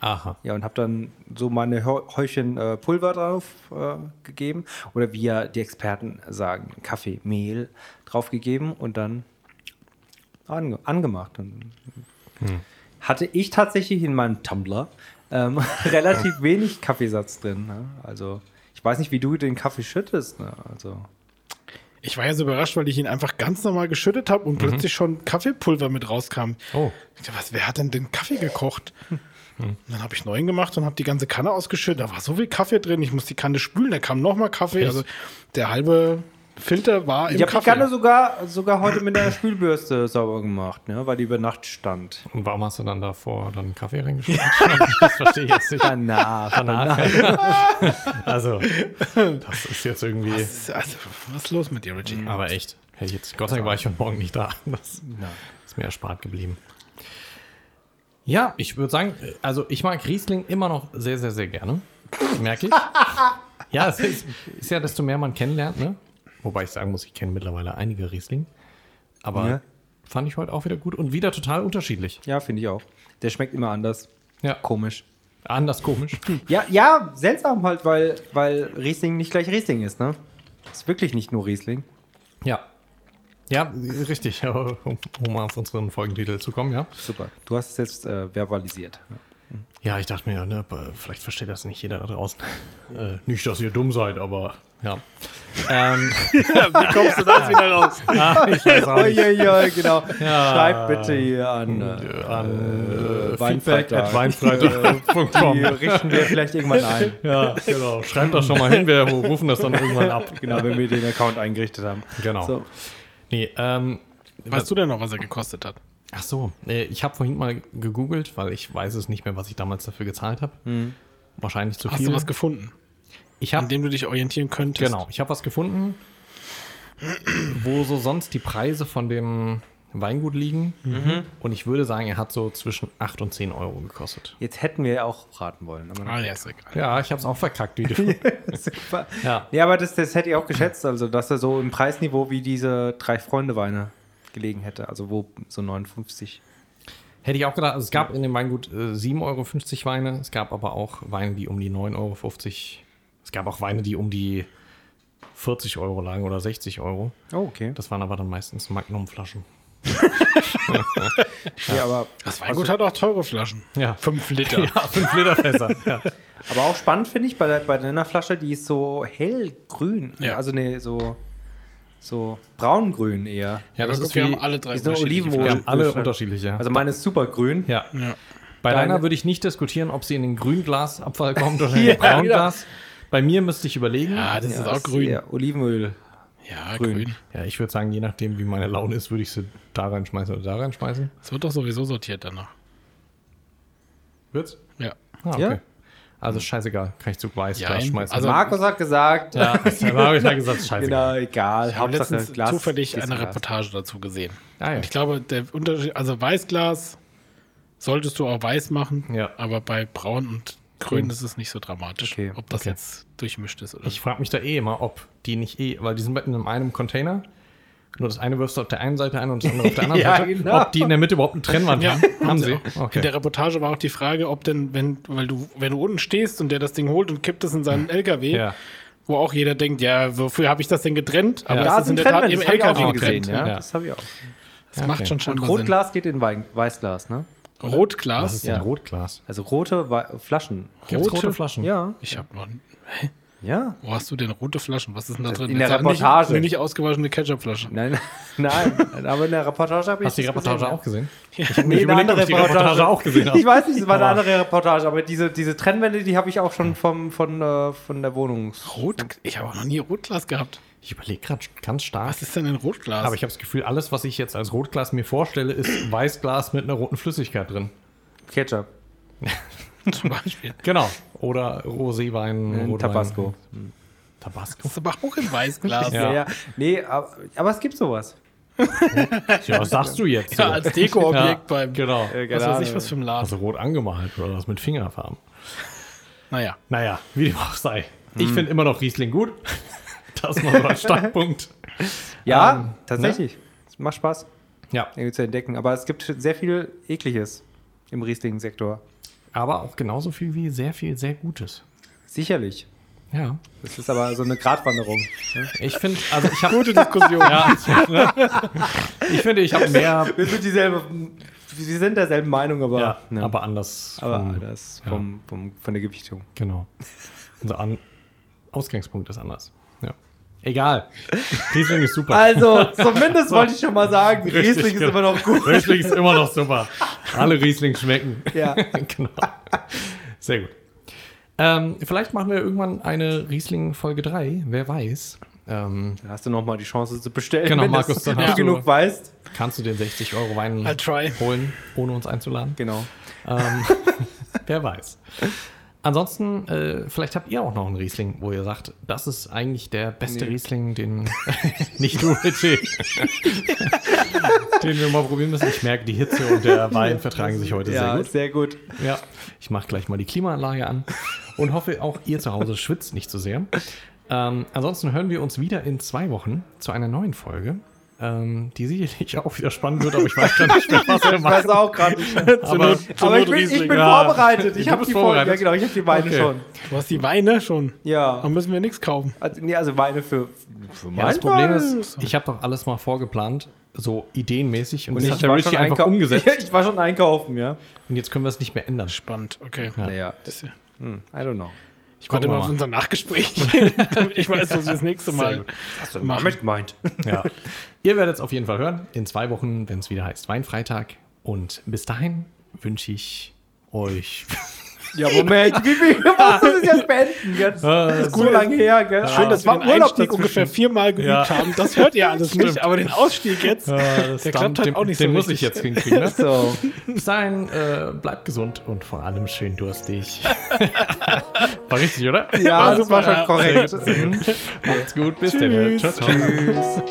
Aha. Ja, und habe dann so meine Häufchen äh, Pulver drauf äh, gegeben. Oder wie ja die Experten sagen, Kaffee, Mehl drauf gegeben und dann ange angemacht. Und Hatte ich tatsächlich in meinem Tumbler ähm, relativ wenig Kaffeesatz drin. Ne? Also ich weiß nicht, wie du den Kaffee schüttest. Ne? Also Ich war ja so überrascht, weil ich ihn einfach ganz normal geschüttet habe und plötzlich schon Kaffeepulver mit rauskam. Oh. Ich dachte, was, wer hat denn den Kaffee gekocht? Und Dann habe ich neuen gemacht und habe die ganze Kanne ausgeschüttet. Da war so viel Kaffee drin, ich muss die Kanne spülen, da kam noch mal Kaffee. Also der halbe Filter war im ich habe die Kaffee. Kanne sogar, sogar heute mit der Spülbürste sauber gemacht, ne? weil die über Nacht stand. Und warum hast du dann davor dann Kaffee reingeschüttet? das verstehe ich jetzt nicht. Danach. Danach. also, das ist jetzt irgendwie. also, was ist los mit dir, Richie? Aber echt. Hätte ich jetzt, Gott sei Dank war ich heute Morgen nicht da. Das ist mir erspart geblieben. Ja, ich würde sagen, also ich mag Riesling immer noch sehr, sehr, sehr gerne. Merke ich. Ja, es ist, ist ja, desto mehr man kennenlernt, ne? Wobei ich sagen muss, ich kenne mittlerweile einige Riesling. Aber Ja. fand ich heute auch wieder gut und wieder total unterschiedlich. Ja, finde ich auch. Der schmeckt immer anders. Ja, Komisch. anders komisch. Ja, ja, seltsam halt, weil, weil Riesling nicht gleich Riesling ist, ne? Ist wirklich nicht nur Riesling. Ja. Ja, richtig, um, um auf unseren Folgentitel zu kommen, ja. Super. Du hast es jetzt äh, verbalisiert. Ja, ich dachte mir, ne, vielleicht versteht das nicht jeder da draußen. Äh, nicht, dass ihr dumm seid, aber ja. ähm, Wie kommst du das wieder raus? ah, ich weiß auch nicht. ja, genau. Schreibt bitte hier an. Äh, An äh, Weinfreitag. feedback at weinfreitag.com. die richten wir vielleicht irgendwann ein. Ja, genau. Schreibt das schon mal hin, wir rufen das dann irgendwann ab. Genau, wenn wir den Account eingerichtet haben. Genau. So. Nee, ähm, Weißt du denn noch, was er gekostet hat? ach so, äh, ich habe vorhin mal gegoogelt, weil ich weiß es nicht mehr, was ich damals dafür gezahlt habe. Wahrscheinlich zu Hast viel. du was gefunden, ich an habe dem du dich orientieren könntest? Genau, ich habe was gefunden, wo so sonst die Preise von dem Weingut liegen. Und ich würde sagen, er hat so zwischen 8 und 10 Euro gekostet. Jetzt hätten wir ja auch raten wollen. Aber Ah, ja, ist egal. Ja, ich habe es auch verkackt, wie du. Super. ja. Ja, aber das, das hätte ich auch geschätzt, also dass er so im Preisniveau wie diese drei Freunde Weine gelegen hätte, also wo so 59. Hätte ich auch gedacht, also es gab in dem Weingut äh, 7,50 Euro Weine, es gab aber auch Weine, die um die 9,50 Euro. Es gab auch Weine, die um die 40 Euro lagen oder 60 Euro. Oh, okay. Das waren aber dann meistens Magnum-Flaschen. Ja, aber, Das Weingut hat auch teure Flaschen. Ja. Fünf Liter. Ja, 5 Liter Fässer. ja. aber auch spannend finde ich bei, der, bei deiner Flasche, die ist so hellgrün. Ja. Also ne, so, so braungrün eher. ja, das ist wir wie, haben alle drei unterschiedliche Olivenöl. wir haben alle unterschiedliche. Also meine ist super grün. ja. Ja. Bei Deine- deiner würde ich nicht diskutieren, ob sie in den Grünglasabfall kommt oder in Ja, den Braunglas. Bei mir müsste ich überlegen. Ah, das ist Ja, auch grün. eher Olivenöl. Ja, Grün. grün. Ja, ich würde sagen, je nachdem, wie meine Laune ist, würde ich sie da reinschmeißen oder da reinschmeißen. Es wird doch sowieso sortiert danach. Wird's? Ja. Ah, okay. Ja. Also scheißegal, kann ich zu Weißglas Jein. schmeißen. Also- Markus hat gesagt. ja, ich ja gesagt, scheißegal. Genau, egal. Ich habe letztens Glas. zufällig eine Glas. Reportage dazu gesehen. Ah, ja. Und ich glaube, der Unterschied, also Weißglas solltest du auch weiß machen, Ja. aber bei braun und grün ist es nicht so dramatisch, Okay, ob das okay. jetzt durchmischt ist oder Ich frage mich da eh immer, ob die nicht eh, weil die sind in einem Container. Nur das eine wirfst du auf der einen Seite ein und das andere auf der anderen Ja, Seite. genau. Ob die in der Mitte überhaupt eine Trennwand Ja, haben. Haben sie? auch. In Okay. der Reportage war auch die Frage, ob denn, wenn, weil du, wenn du unten stehst und der das Ding holt und kippt es in seinen LKW, Ja. wo auch jeder denkt, ja, wofür habe ich das denn getrennt? Aber Ja. das Da ist in sind der Tat Trennwände, im LKW schon gesehen. getrennt. Ja, Ja. das habe ich auch. Das Ja, macht okay. schon schon Und. Rotglas geht in Weißglas, ne? Rotglas? Was ist denn Ja. Rotglas? Also rote Wei- Flaschen. Gibt's Rote? rote Flaschen? Ja. Ich habe noch. Ja. Wo hast du denn rote Flaschen? Was ist denn da drin? In der Jetzt Reportage. Nicht, eine nicht ausgewaschene Ketchupflasche. Nein, nein, aber in der Reportage habe ich Hast du die Reportage gesehen, auch gesehen? Ja. mich Nee, eine andere ich die Reportage auch gesehen habe. Ich weiß nicht, es war eine andere Reportage, aber diese, diese Trennwände, die habe ich auch schon vom, von, äh, von der Wohnung. Rot? Ich habe auch noch nie Rotglas gehabt. Ich überlege gerade ganz stark. Was ist denn ein Rotglas? Aber ich habe das Gefühl, alles, was ich jetzt als Rotglas mir vorstelle, ist Weißglas mit einer roten Flüssigkeit drin. Ketchup. zum Beispiel. Genau. Oder Roséwein. Ein Rotwein. Tabasco. Tabasco. Das ist aber auch in Weißglas. Ja. Ja, ja. Nee, aber, aber es gibt sowas. Ja, was sagst du jetzt? Ja, als Dekoobjekt Ja, beim. Genau. Äh, Was weiß ich, Ahnung. was für ein Laden. Also rot angemalt oder was mit Fingerfarben. Naja. Naja, wie dem auch sei. Hm. Ich finde immer noch Riesling gut. Das ist mal so ein Standpunkt. Ja, Ähm, tatsächlich. Es macht Spaß, Ja, irgendwie zu entdecken. Aber es gibt sehr viel Ekliges im Riesling-Sektor. aber auch genauso viel wie sehr viel sehr Gutes. Sicherlich. Ja. Das ist aber so eine Gratwanderung. Ich finde, also ich habe Gute Diskussion. ja, ich finde, ich habe mehr, Wir sind dieselbe, wir sind derselben Meinung, aber, ja, ne. aber anders. aber vom- ja. vom, vom, von der Gewichtung. Genau. Unser An Ausgangspunkt ist anders. Ja. Egal. Riesling ist super. Also, zumindest wollte ich schon mal sagen, Richtig, Riesling ist genau. immer noch gut. Riesling ist immer noch super. Alle Riesling schmecken. Ja. genau. Sehr gut. Ähm, vielleicht machen wir irgendwann eine Riesling Folge 3, wer weiß. Ähm, Da hast du noch mal die Chance zu bestellen, Genau, wenn Markus, dann du du- genug weißt. kannst du den 60 Euro Wein holen, ohne uns einzuladen? Genau. Ähm, wer weiß. Ansonsten, äh, vielleicht habt ihr auch noch einen Riesling, wo ihr sagt, das ist eigentlich der beste Nee. Riesling, den nicht du, den wir mal probieren müssen. Ich merke, die Hitze und der Wein vertragen sich heute sehr Ja, gut. sehr gut. Ja, ich mache gleich mal die Klimaanlage an und hoffe, auch ihr zu Hause schwitzt nicht so sehr. Ähm, ansonsten hören wir uns wieder in zwei Wochen zu einer neuen Folge, ähm, die sicherlich auch wieder spannend wird, aber ich weiß gar nicht mehr, was wir Ich weiß machen. auch gerade nicht. Aber, Aber ich bin, ich bin vorbereitet. Ich habe die Folge. Ja, vorbereitet. genau, ich habe die Weine Okay. schon. Du hast die Weine schon. Ja. Da müssen wir nichts kaufen. Also, nee, also Weine für, für ja, das Problem ist, ich habe doch alles mal vorgeplant, so ideenmäßig, und, Und das ich war, Richie schon einfach umgesetzt. ich war schon einkaufen, ja. Und jetzt können wir es nicht mehr ändern. Spannend, okay. Ja. Naja, Das ist ja- hm, I don't know. Ich warte mal auf unser Nachgespräch, damit ich weiß, was wir das nächste Sehr Mal gut. Hast du machen. damit gemeint? Ja. Ihr werdet es auf jeden Fall hören in zwei Wochen, wenn es wieder heißt Weinfreitag. Und bis dahin wünsche ich euch Ja, Moment. Wie viel musst du das jetzt beenden? Jetzt? Das ist so lange her, gell? Schön, dass wir war den Einstieg ungefähr viermal geübt Ja. haben. Das hört ihr alles Stimmt. nicht, aber den Ausstieg jetzt, der klappt halt den, auch nicht den so muss richtig. ich jetzt hinkriegen. Ne? So. Dahin, äh, bleibt gesund und vor allem schön durstig. War richtig, oder? Ja, das war schon Ja. korrekt. Macht's gut, bis dann. Tschüss. Tschüss.